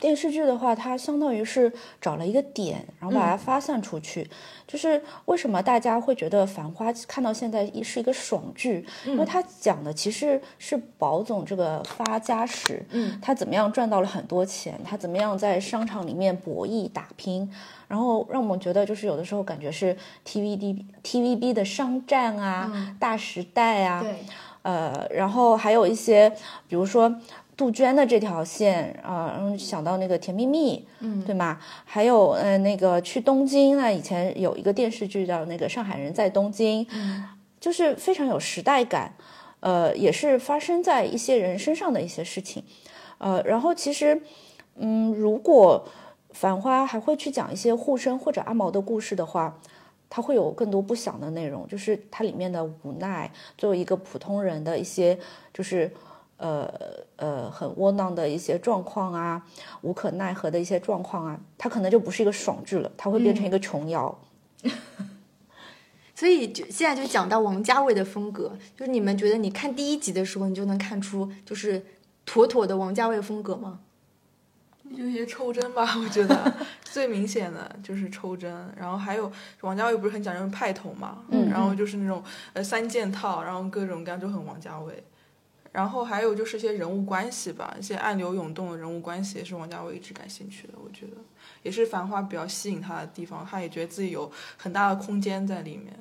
电视剧的话，它相当于是找了一个点，然后把它发散出去。就是为什么大家会觉得《繁花》看到现在是一个爽剧？因为它讲的其实是宝总这个发家史，嗯，他怎么样赚到了很多钱，他怎么样在商场里面博弈打拼，然后让我们觉得就是有的时候感觉是 TVD、TVB 的商战啊，大时代啊，对，呃，然后还有一些，比如说。杜鹃的这条线啊，然后想到那个《甜蜜蜜》，嗯，对吗？还有呃，那个去东京那以前有一个电视剧叫那个《上海人在东京》，嗯，就是非常有时代感，呃，也是发生在一些人身上的一些事情，呃，然后其实，嗯，如果《繁花》还会去讲一些护生或者阿毛的故事的话，它会有更多不想的内容，就是它里面的无奈，作为一个普通人的一些就是。呃呃，很窝囊的一些状况啊，无可奈何的一些状况啊，它可能就不是一个爽剧了，它会变成一个琼瑶。所以就现在就讲到王家卫的风格，就是你们觉得你看第一集的时候，你就能看出就是妥妥的王家卫风格吗？有些抽帧吧，我觉得最明显的就是抽帧，然后还有王家卫不是很讲究派头嘛，嗯，然后就是那种呃三件套，然后各种各样就很王家卫。然后还有就是一些人物关系吧，一些暗流涌动的人物关系也是王家卫一直感兴趣的。我觉得也是《繁花》比较吸引他的地方，他也觉得自己有很大的空间在里面。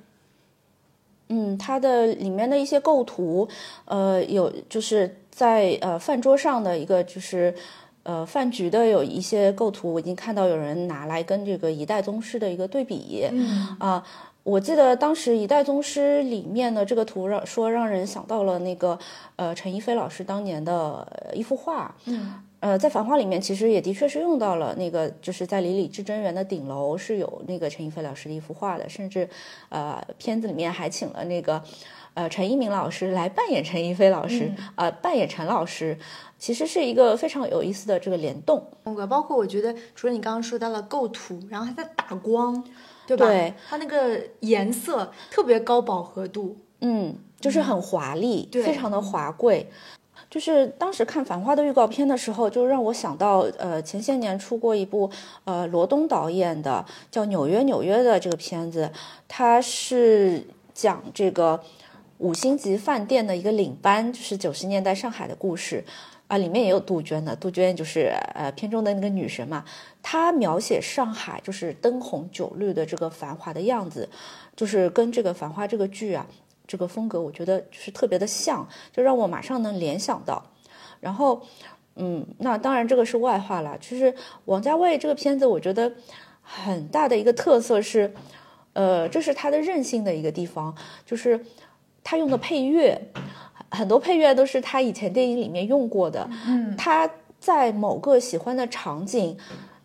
嗯，他的里面的一些构图，呃，有就是在呃饭桌上的一个就是呃饭局的有一些构图，我已经看到有人拿来跟这个《一代宗师》的一个对比啊。我记得当时《一代宗师》里面的这个图让说让人想到了那个呃陈逸飞老师当年的一幅画，嗯，呃在《繁花》里面其实也的确是用到了那个就是在李李至真园的顶楼是有那个陈逸飞老师的一幅画的，甚至呃片子里面还请了那个呃陈一鸣老师来扮演陈逸飞老师，呃扮演陈老师，其实是一个非常有意思的这个联动。风格，包括我觉得除了你刚刚说到了构图，然后还在打光。对吧？它那个颜色特别高饱和度，嗯，就是很华丽，非常的华贵。就是当时看《繁花》的预告片的时候，就让我想到，呃，前些年出过一部，呃，罗东导演的叫《纽约纽约》的这个片子，它是讲这个五星级饭店的一个领班，就是九十年代上海的故事。啊，里面也有杜鹃的，杜鹃就是呃片中的那个女神嘛。她描写上海就是灯红酒绿的这个繁华的样子，就是跟这个《繁花》这个剧啊，这个风格我觉得就是特别的像，就让我马上能联想到。然后，嗯，那当然这个是外话了。其实王家卫这个片子，我觉得很大的一个特色是，呃，这是他的任性的一个地方，就是他用的配乐。很多配乐都是他以前电影里面用过的。嗯，他在某个喜欢的场景，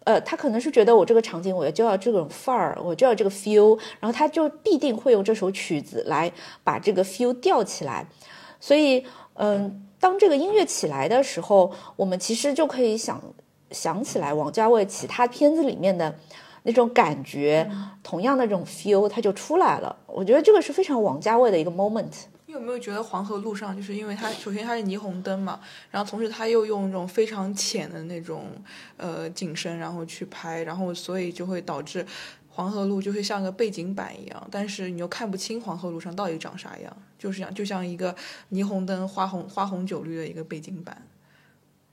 呃，他可能是觉得我这个场景我要就要这种范儿，我就要这个 feel，然后他就必定会用这首曲子来把这个 feel 调起来。所以，嗯，当这个音乐起来的时候，我们其实就可以想想起来王家卫其他片子里面的那种感觉，同样的这种 feel，它就出来了。我觉得这个是非常王家卫的一个 moment。有没有觉得黄河路上，就是因为它首先它是霓虹灯嘛，然后同时它又用那种非常浅的那种呃景深，然后去拍，然后所以就会导致黄河路就会像个背景板一样，但是你又看不清黄河路上到底长啥样，就是像就像一个霓虹灯花红花红酒绿的一个背景板，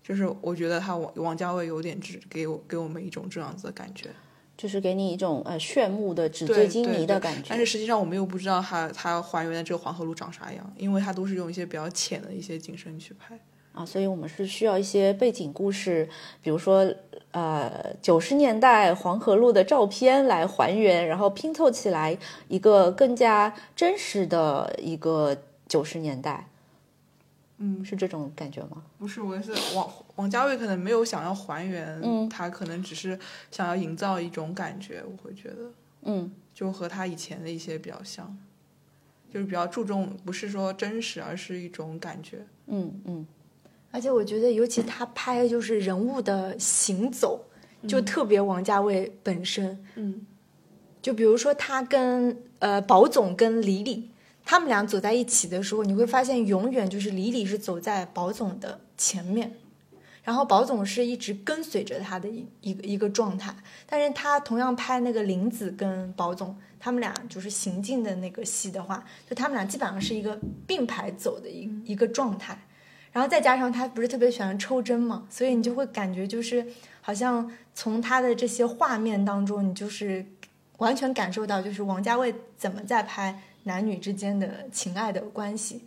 就是我觉得他王王家卫有点只给我给我们一种这样子的感觉。就是给你一种呃炫目的纸醉金迷的感觉，但是实际上我们又不知道它它还原的这个黄河路长啥样，因为它都是用一些比较浅的一些景深去拍。啊，所以我们是需要一些背景故事，比如说呃九十年代黄河路的照片来还原，然后拼凑起来一个更加真实的一个九十年代。嗯，是这种感觉吗？不是，我是王王家卫可能没有想要还原，嗯他可能只是想要营造一种感觉，我会觉得，嗯就和他以前的一些比较像，就是比较注重不是说真实，而是一种感觉。嗯嗯而且我觉得，尤其他拍就是人物的行走，就特别王家卫本身。嗯就比如说他跟呃宝总跟李李，他们俩走在一起的时候，你会发现永远就是李李是走在宝总的前面，然后宝总是一直跟随着他的一一个一个状态。但是他同样拍那个林子跟宝总，他们俩就是行进的那个戏的话，就他们俩基本上是一个并排走的一一个状态。然后再加上他不是特别喜欢抽帧嘛，所以你就会感觉就是好像从他的这些画面当中，你就是完全感受到就是王家卫怎么在拍男女之间的情爱的关系。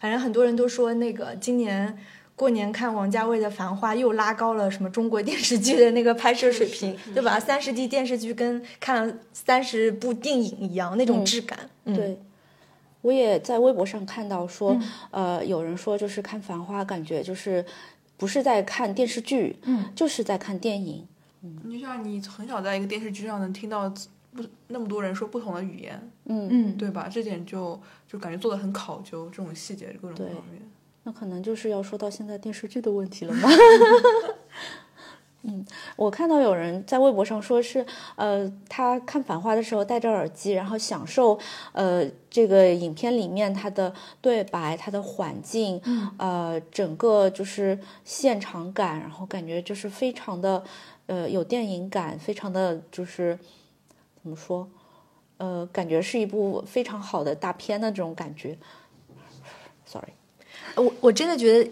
反正很多人都说那个今年过年看王家卫的《繁花》又拉高了什么中国电视剧的那个拍摄水平，对吧？三十集电视剧跟看了三十部电影一样那种质感。嗯，对。我也在微博上看到说，呃，有人说就是看《繁花》，感觉就是不是在看电视剧，嗯，就是在看电影。你就像你很少在一个电视剧上能听到不那么多人说不同的语言，嗯，嗯，对吧？这点就就感觉做的很考究，这种细节各种对方面。那可能就是要说到现在电视剧的问题了吗？嗯，我看到有人在微博上说是，呃，他看《繁花》的时候戴着耳机，然后享受，呃，这个影片里面它的对白、它的环境，呃，整个就是现场感，然后感觉就是非常的，呃，有电影感，非常的就是怎么说，呃，感觉是一部非常好的大片的这种感觉。Sorry。我我真的觉得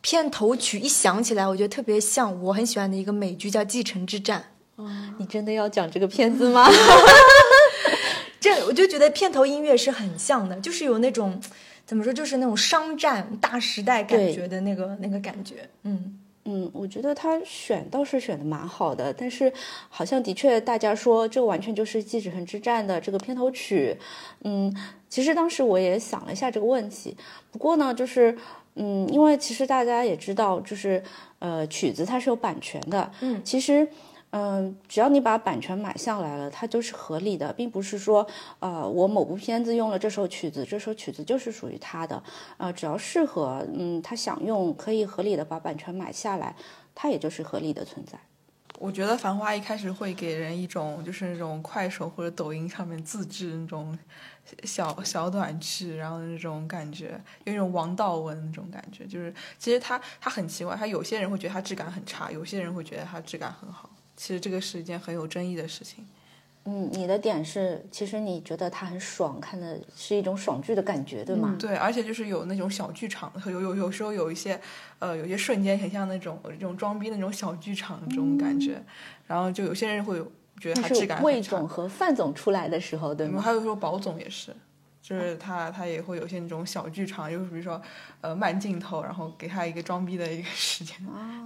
片头曲一响起来，我觉得特别像我很喜欢的一个美剧叫《继承之战》。你真的要讲这个片子吗？这我就觉得片头音乐是很像的，就是有那种怎么说，就是那种商战大时代感觉的那个那个感觉。嗯，嗯，我觉得他选倒是选的蛮好的，但是好像的确大家说这完全就是《继承之战》的这个片头曲。嗯，其实当时我也想了一下这个问题，不过呢，就是嗯，因为其实大家也知道，就是呃，曲子它是有版权的。嗯其实。嗯，只要你把版权买下来了，它就是合理的，并不是说，呃，我某部片子用了这首曲子，这首曲子就是属于他的，呃，只要适合，嗯，他想用，可以合理的把版权买下来，它也就是合理的存在。我觉得《繁花》一开始会给人一种就是那种快手或者抖音上面自制那种小小短剧，然后那种感觉，有一种王道文那种感觉。就是其实它它很奇怪，它有些人会觉得它质感很差，有些人会觉得它质感很好。其实这个是一件很有争议的事情。嗯，你的点是，其实你觉得它很爽，看的是一种爽剧的感觉，对吗？对，而且就是有那种小剧场，有有有时候有一些，呃，有些瞬间很像那种这种装逼的那种小剧场这种感觉，然后就有些人会有觉得那是它质感魏总。和范总出来的时候，对吗？还有说宝总也是，就是他他也会有些那种小剧场，就是比如说呃慢镜头，然后给他一个装逼的一个 时间，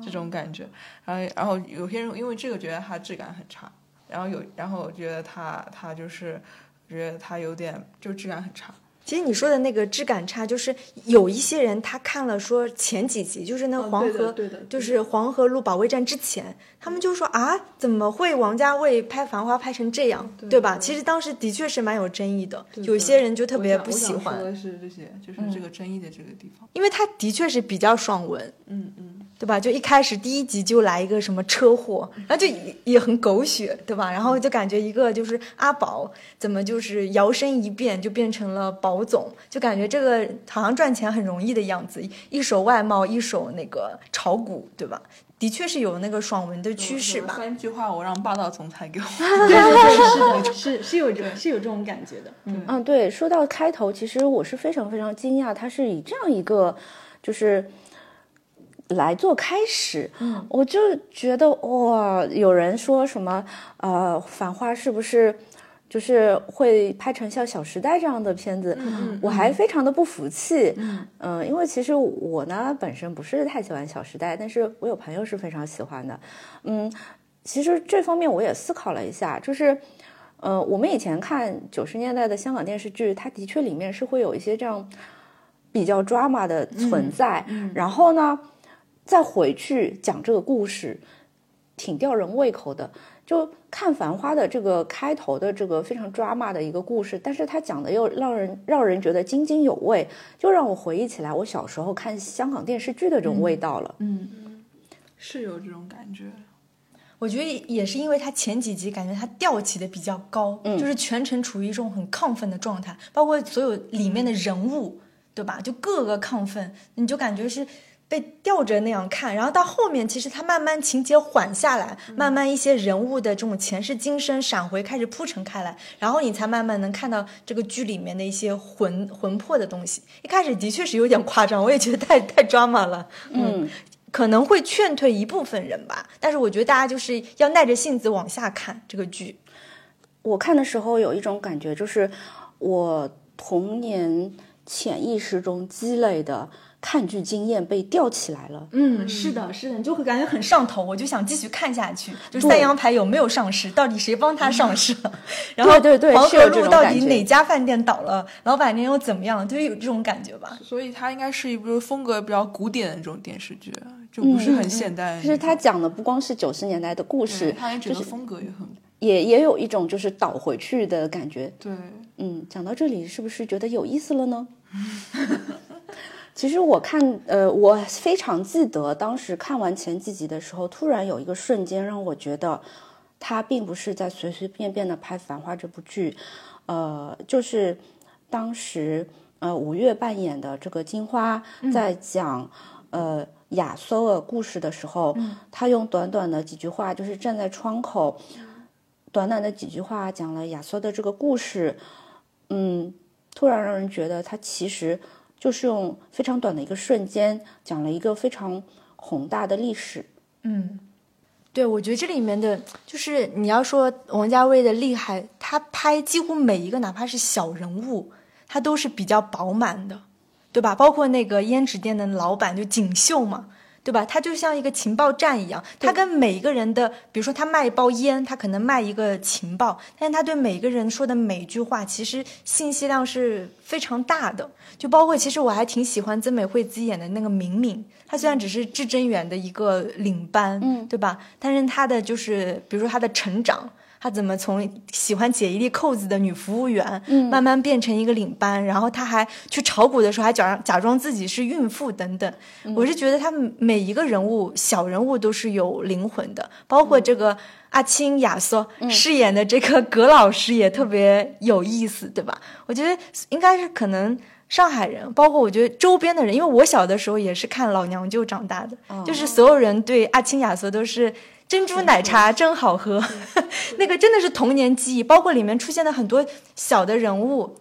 这种感觉。然后然后有些人因为这个觉得他质感很差，然后有然后我觉得他他就是觉得他有点就质感很差。其实你说的那个质感差，就是有一些人他看了说前几集，就是那黄河，哦对的就是黄河路保卫战之前，他们就说啊，怎么会王家卫拍《繁花》拍成这样，对吧？其实当时的确是蛮有争议的，有些人就特别不喜欢，说的是这些，就是这个争议的这个地方。因为他的确是比较爽文，嗯嗯。对吧？就一开始第一集就来一个什么车祸，然后就也也很狗血，对吧？然后就感觉一个就是阿宝怎么就是摇身一变就变成了宝总，就感觉这个好像赚钱很容易的样子，一手外贸，一手那个炒股，对吧？的确是有那个爽文的趋势吧。三句话我让霸道总裁给我。对 对对，是的，是是有这 是有这种感觉的。嗯，嗯，对，说到开头，其实我是非常非常惊讶，他是以这样一个就是来做开始，嗯，我就觉得哇，有人说什么呃，繁花是不是就是会拍成像《小时代》这样的片子，我还非常的不服气。嗯，因为其实我呢本身不是太喜欢《小时代》，但是我有朋友是非常喜欢的。嗯，其实这方面我也思考了一下，就是，呃，我们以前看九十年代的香港电视剧，它的确里面是会有一些这样比较 drama 的存在，然后呢，再回去讲这个故事，挺吊人胃口的。就看《繁花》的这个开头的这个非常 drama 的一个故事，但是他讲的又让人让人觉得津津有味，就让我回忆起来我小时候看香港电视剧的这种味道了。嗯，是有这种感觉。我觉得也是因为他前几集感觉他吊起的比较高，嗯就是全程处于一种很亢奋的状态，包括所有里面的人物，对吧？就各个亢奋，你就感觉是被吊着那样看。然后到后面，其实他慢慢情节缓下来，慢慢一些人物的这种前世今生闪回开始铺陈开来，然后你才慢慢能看到这个剧里面的一些魂魂魄的东西。一开始的确是有点夸张，我也觉得太太 drama 了，嗯可能会劝退一部分人吧，但是我觉得大家就是要耐着性子往下看这个剧。我看的时候有一种感觉，就是我童年潜意识中积累的看剧经验被吊起来了。嗯，是的，是的，你就会感觉很上头，我就想继续看下去。就是对三羊牌有没有上市？到底谁帮他上市了？然后对对黄河路到底哪家饭店倒了？老板娘又怎么样？就有这种感觉吧。所以它应该是一部风格比较古典的这种电视剧，就不是很现代。其实他讲的不光是九十年代的故对事，它整就是个风格也很也也有一种就是倒回去的感觉。对。嗯，讲到这里是不是觉得有意思了呢？其实我看，呃，我非常记得当时看完前几集的时候，突然有一个瞬间让我觉得，他并不是在随随便便的拍《繁花》这部剧，呃，就是当时呃五月扮演的这个金花在讲、呃亚索尔故事的时候，他用短短的几句话，就是站在窗口，短短的几句话讲了亚索的这个故事，嗯，突然让人觉得他其实就是用非常短的一个瞬间讲了一个非常宏大的历史。嗯，对，我觉得这里面的就是你要说王家卫的厉害，他拍几乎每一个哪怕是小人物，他都是比较饱满的，对吧？包括那个胭脂店的老板就锦绣嘛。对吧？他就像一个情报站一样，他跟每一个人的，比如说他卖一包烟，他可能卖一个情报，但是他对每个人说的每一句话，其实信息量是非常大的。就包括其实我还挺喜欢曾美惠子演的那个敏敏，她虽然只是至臻园的一个领班，嗯对吧？但是她的就是，比如说她的成长，她怎么从喜欢解一粒扣子的女服务员，嗯慢慢变成一个领班，然后她还去炒股的时候还假假装自己是孕妇等等。我是觉得他们每一个人物小人物都是有灵魂的，包括这个阿青亚瑟饰演的这个葛老师也特别有意思，对吧？我觉得应该是可能。上海人，包括我觉得周边的人，因为我小的时候也是看《老娘舅》长大的，就是所有人对阿青亚瑟都是珍珠奶茶真好喝，那个真的是童年记忆。包括里面出现的很多小的人物，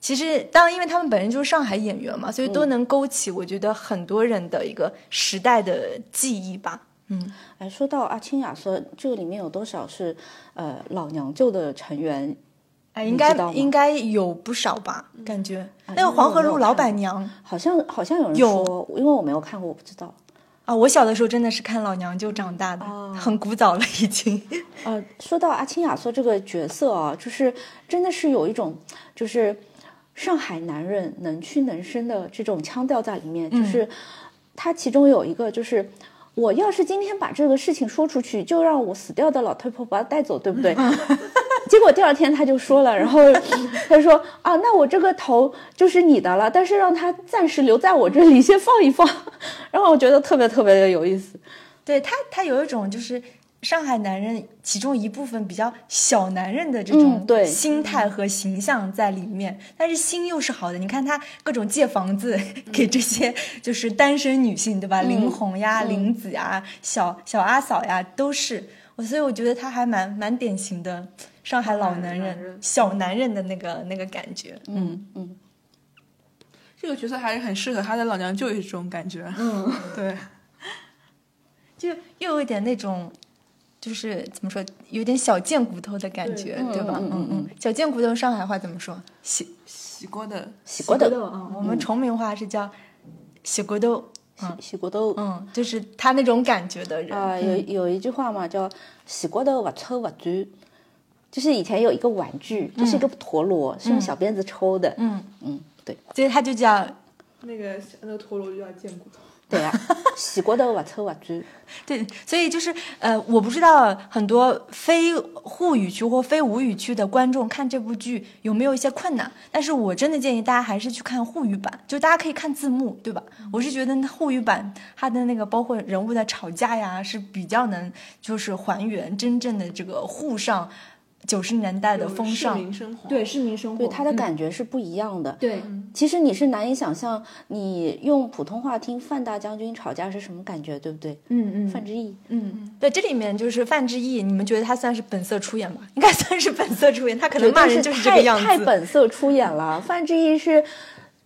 其实当然因为他们本身就是上海演员嘛，所以都能勾起我觉得很多人的一个时代的记忆吧。嗯，哎，说到阿青雅说，这个里面有多少是呃老娘舅的成员？哎，应该应该有不少吧？感觉啊那个黄河路老板娘好像好像有人有说，因为我没有看过，我不知道。啊，我小的时候真的是看老娘舅长大的，很古早了已经。呃，说到阿青亚瑟这个角色啊，就是真的是有一种就是上海男人能屈能伸的这种腔调在里面，就是他其中有一个就是。我要是今天把这个事情说出去，就让我死掉的老太婆把他带走，对不对？结果第二天他就说了，然后他说啊，那我这个头就是你的了，但是让他暂时留在我这里，先放一放。然后我觉得特别特别的有意思。对他，他有一种就是上海男人其中一部分比较小男人的这种嗯对心态和形象在里面，但是心又是好的。你看他各种借房子 给这些就是单身女性，对吧？林红呀、林子呀、小小阿嫂呀，都是我，所以我觉得他还蛮蛮典型的上海老男人、男人。小男人的那个那个感觉。嗯嗯，这个角色还是很适合他的老娘舅，也是这种感觉。嗯，对，就又有一点那种，就是怎么说，有点小贱骨头的感觉，对吧？嗯嗯。嗯，小贱骨头上海话怎么说？洗洗过的，洗过的，嗯，我们崇明话是叫洗锅豆，洗洗骨头，嗯，就是他那种感觉的人。啊。有有一句话嘛，叫洗骨头不抽不转，就是以前有一个玩具，就是一个陀螺，是用小鞭子抽的，嗯嗯，对，所以它就叫那个那个陀螺就叫剑骨头。对呀，洗过头不抽不转。对，所以就是呃，我不知道很多非沪语区或非吴语区的观众看这部剧有没有一些困难，但是我真的建议大家还是去看沪语版，就大家可以看字幕，对吧？我是觉得沪语版它的那个包括人物的吵架呀，是比较能就是还原真正的这个沪上。九十年代的风尚，对市民生活，对他的感觉是不一样的。对，其实你是难以想象，你用普通话听范大将军吵架是什么感觉，对不对？嗯嗯，范志毅，嗯嗯，对，这里面就是范志毅，你们觉得他算是本色出演吗？应该算是本色出演，他可能骂人就是这个样子。太本色出演了，范志毅是，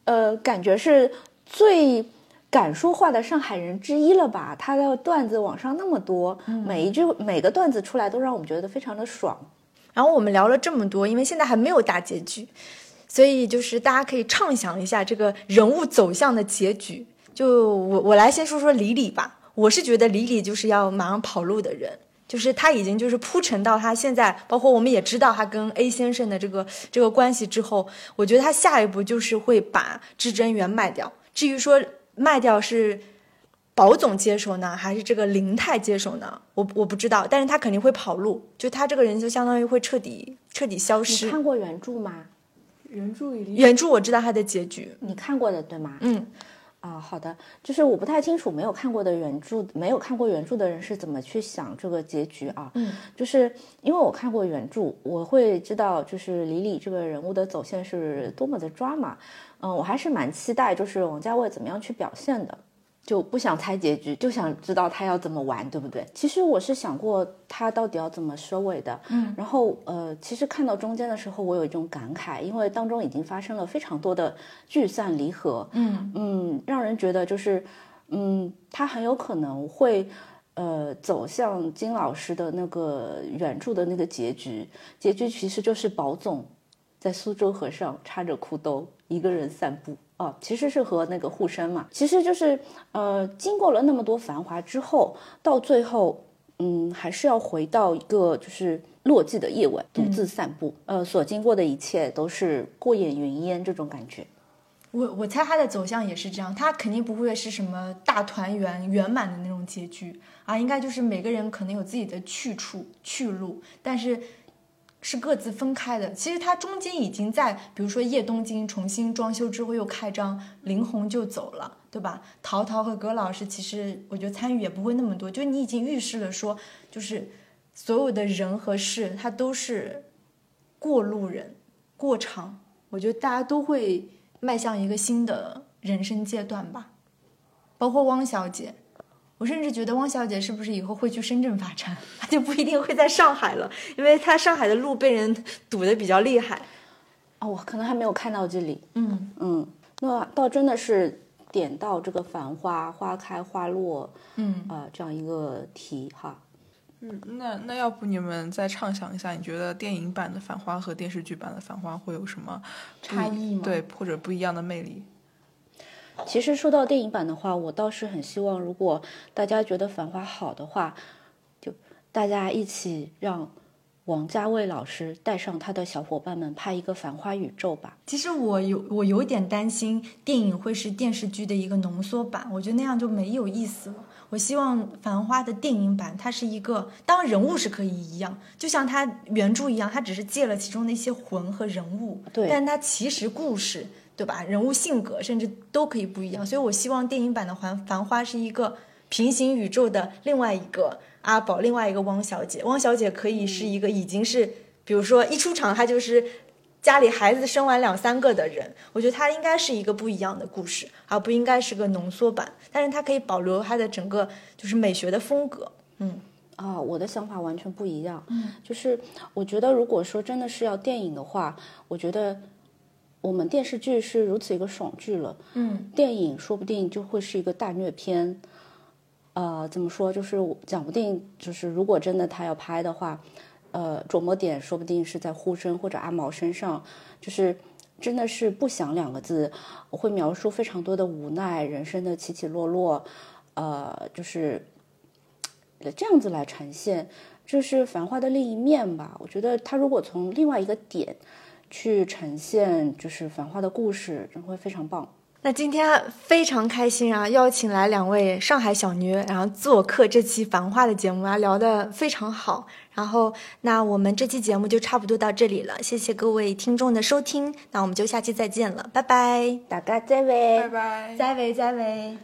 呃，感觉是最敢说话的上海人之一了吧？他的段子网上那么多，每一句每个段子出来都让我们觉得非常的爽。然后我们聊了这么多，因为现在还没有大结局，所以就是大家可以畅想一下这个人物走向的结局。就我我来先说说李李吧，我是觉得李李就是要马上跑路的人，就是他已经就是铺陈到他现在，包括我们也知道他跟 A 先生的这个这个关系之后，我觉得他下一步就是会把至臻园卖掉。至于说卖掉是。保总接手呢，还是这个林泰接手呢？我我不知道，但是他肯定会跑路，就他这个人就相当于会彻底彻底消失。你看过原著吗？原著原著我知道他的结局，你看过的对吗？嗯，啊，好的，就是我不太清楚没有看过的原著，没有看过原著的人是怎么去想这个结局啊？嗯，就是因为我看过原著，我会知道就是李李这个人物的走线是多么的抓马。嗯，我还是蛮期待就是王家卫怎么样去表现的。就不想猜结局，就想知道他要怎么玩，对不对？其实我是想过他到底要怎么收尾的，嗯。然后呃，其实看到中间的时候，我有一种感慨，因为当中已经发生了非常多的聚散离合，嗯嗯，让人觉得就是嗯，他很有可能会呃走向金老师的那个原著的那个结局，结局其实就是宝总在苏州河上插着裤兜一个人散步。哦，其实是和那个护身嘛，其实就是，呃，经过了那么多繁华之后，到最后，嗯，还是要回到一个就是落寂的夜晚，独自散步，呃，所经过的一切都是过眼云烟这种感觉。我我猜他的走向也是这样，他肯定不会是什么大团圆圆满的那种结局啊，应该就是每个人可能有自己的去处去路，但是。是各自分开的。其实它中间已经在，比如说叶东京重新装修之后又开张，林红就走了，对吧？陶陶和葛老师其实我觉得参与也不会那么多，就你已经预示了说，就是所有的人和事，他都是过路人、过场。我觉得大家都会迈向一个新的人生阶段吧，包括汪小姐。我甚至觉得汪小姐是不是以后会去深圳发展，她就不一定会在上海了，因为她上海的路被人堵得比较厉害。哦，我可能还没有看到这里。嗯嗯，那倒真的是点到这个繁花花开花落，嗯啊这样一个题哈。嗯，那那要不你们再畅想一下，你觉得电影版的繁花和电视剧版的繁花会有什么差异吗？对，或者不一样的魅力？其实说到电影版的话，我倒是很希望，如果大家觉得《繁花》好的话，就大家一起让王家卫老师带上他的小伙伴们拍一个《繁花》宇宙吧。其实我有我有点担心，电影会是电视剧的一个浓缩版，我觉得那样就没有意思了。我希望《繁花》的电影版，它是一个，当然人物是可以一样，就像它原著一样，它只是借了其中的一些魂和人物，对，但它其实故事。对吧？人物性格甚至都可以不一样，所以我希望电影版的《繁繁花》是一个平行宇宙的另外一个阿宝，另外一个汪小姐。汪小姐可以是一个已经是，比如说一出场她就是家里孩子生完两三个的人，我觉得她应该是一个不一样的故事，而不应该是个浓缩版。但是她可以保留她的整个就是美学的风格。嗯，啊，我的想法完全不一样。嗯，就是我觉得如果说真的是要电影的话，我觉得。我们电视剧是如此一个爽剧了，嗯，电影说不定就会是一个大虐片，呃，怎么说？就是讲不定，就是如果真的他要拍的话，呃，琢磨点说不定是在呼声或者阿毛身上，就是真的是不想两个字，我会描述非常多的无奈，人生的起起落落，呃，就是这样子来呈现，这是繁花的另一面吧。我觉得他如果从另外一个点去呈现，就是繁花的故事，真会非常棒。那今天非常开心啊，邀请来两位上海小妞，然后做客这期《繁花》的节目啊，聊得非常好。然后，那我们这期节目就差不多到这里了，谢谢各位听众的收听，那我们就下期再见了，拜拜，大家再会，拜拜，再会，再会。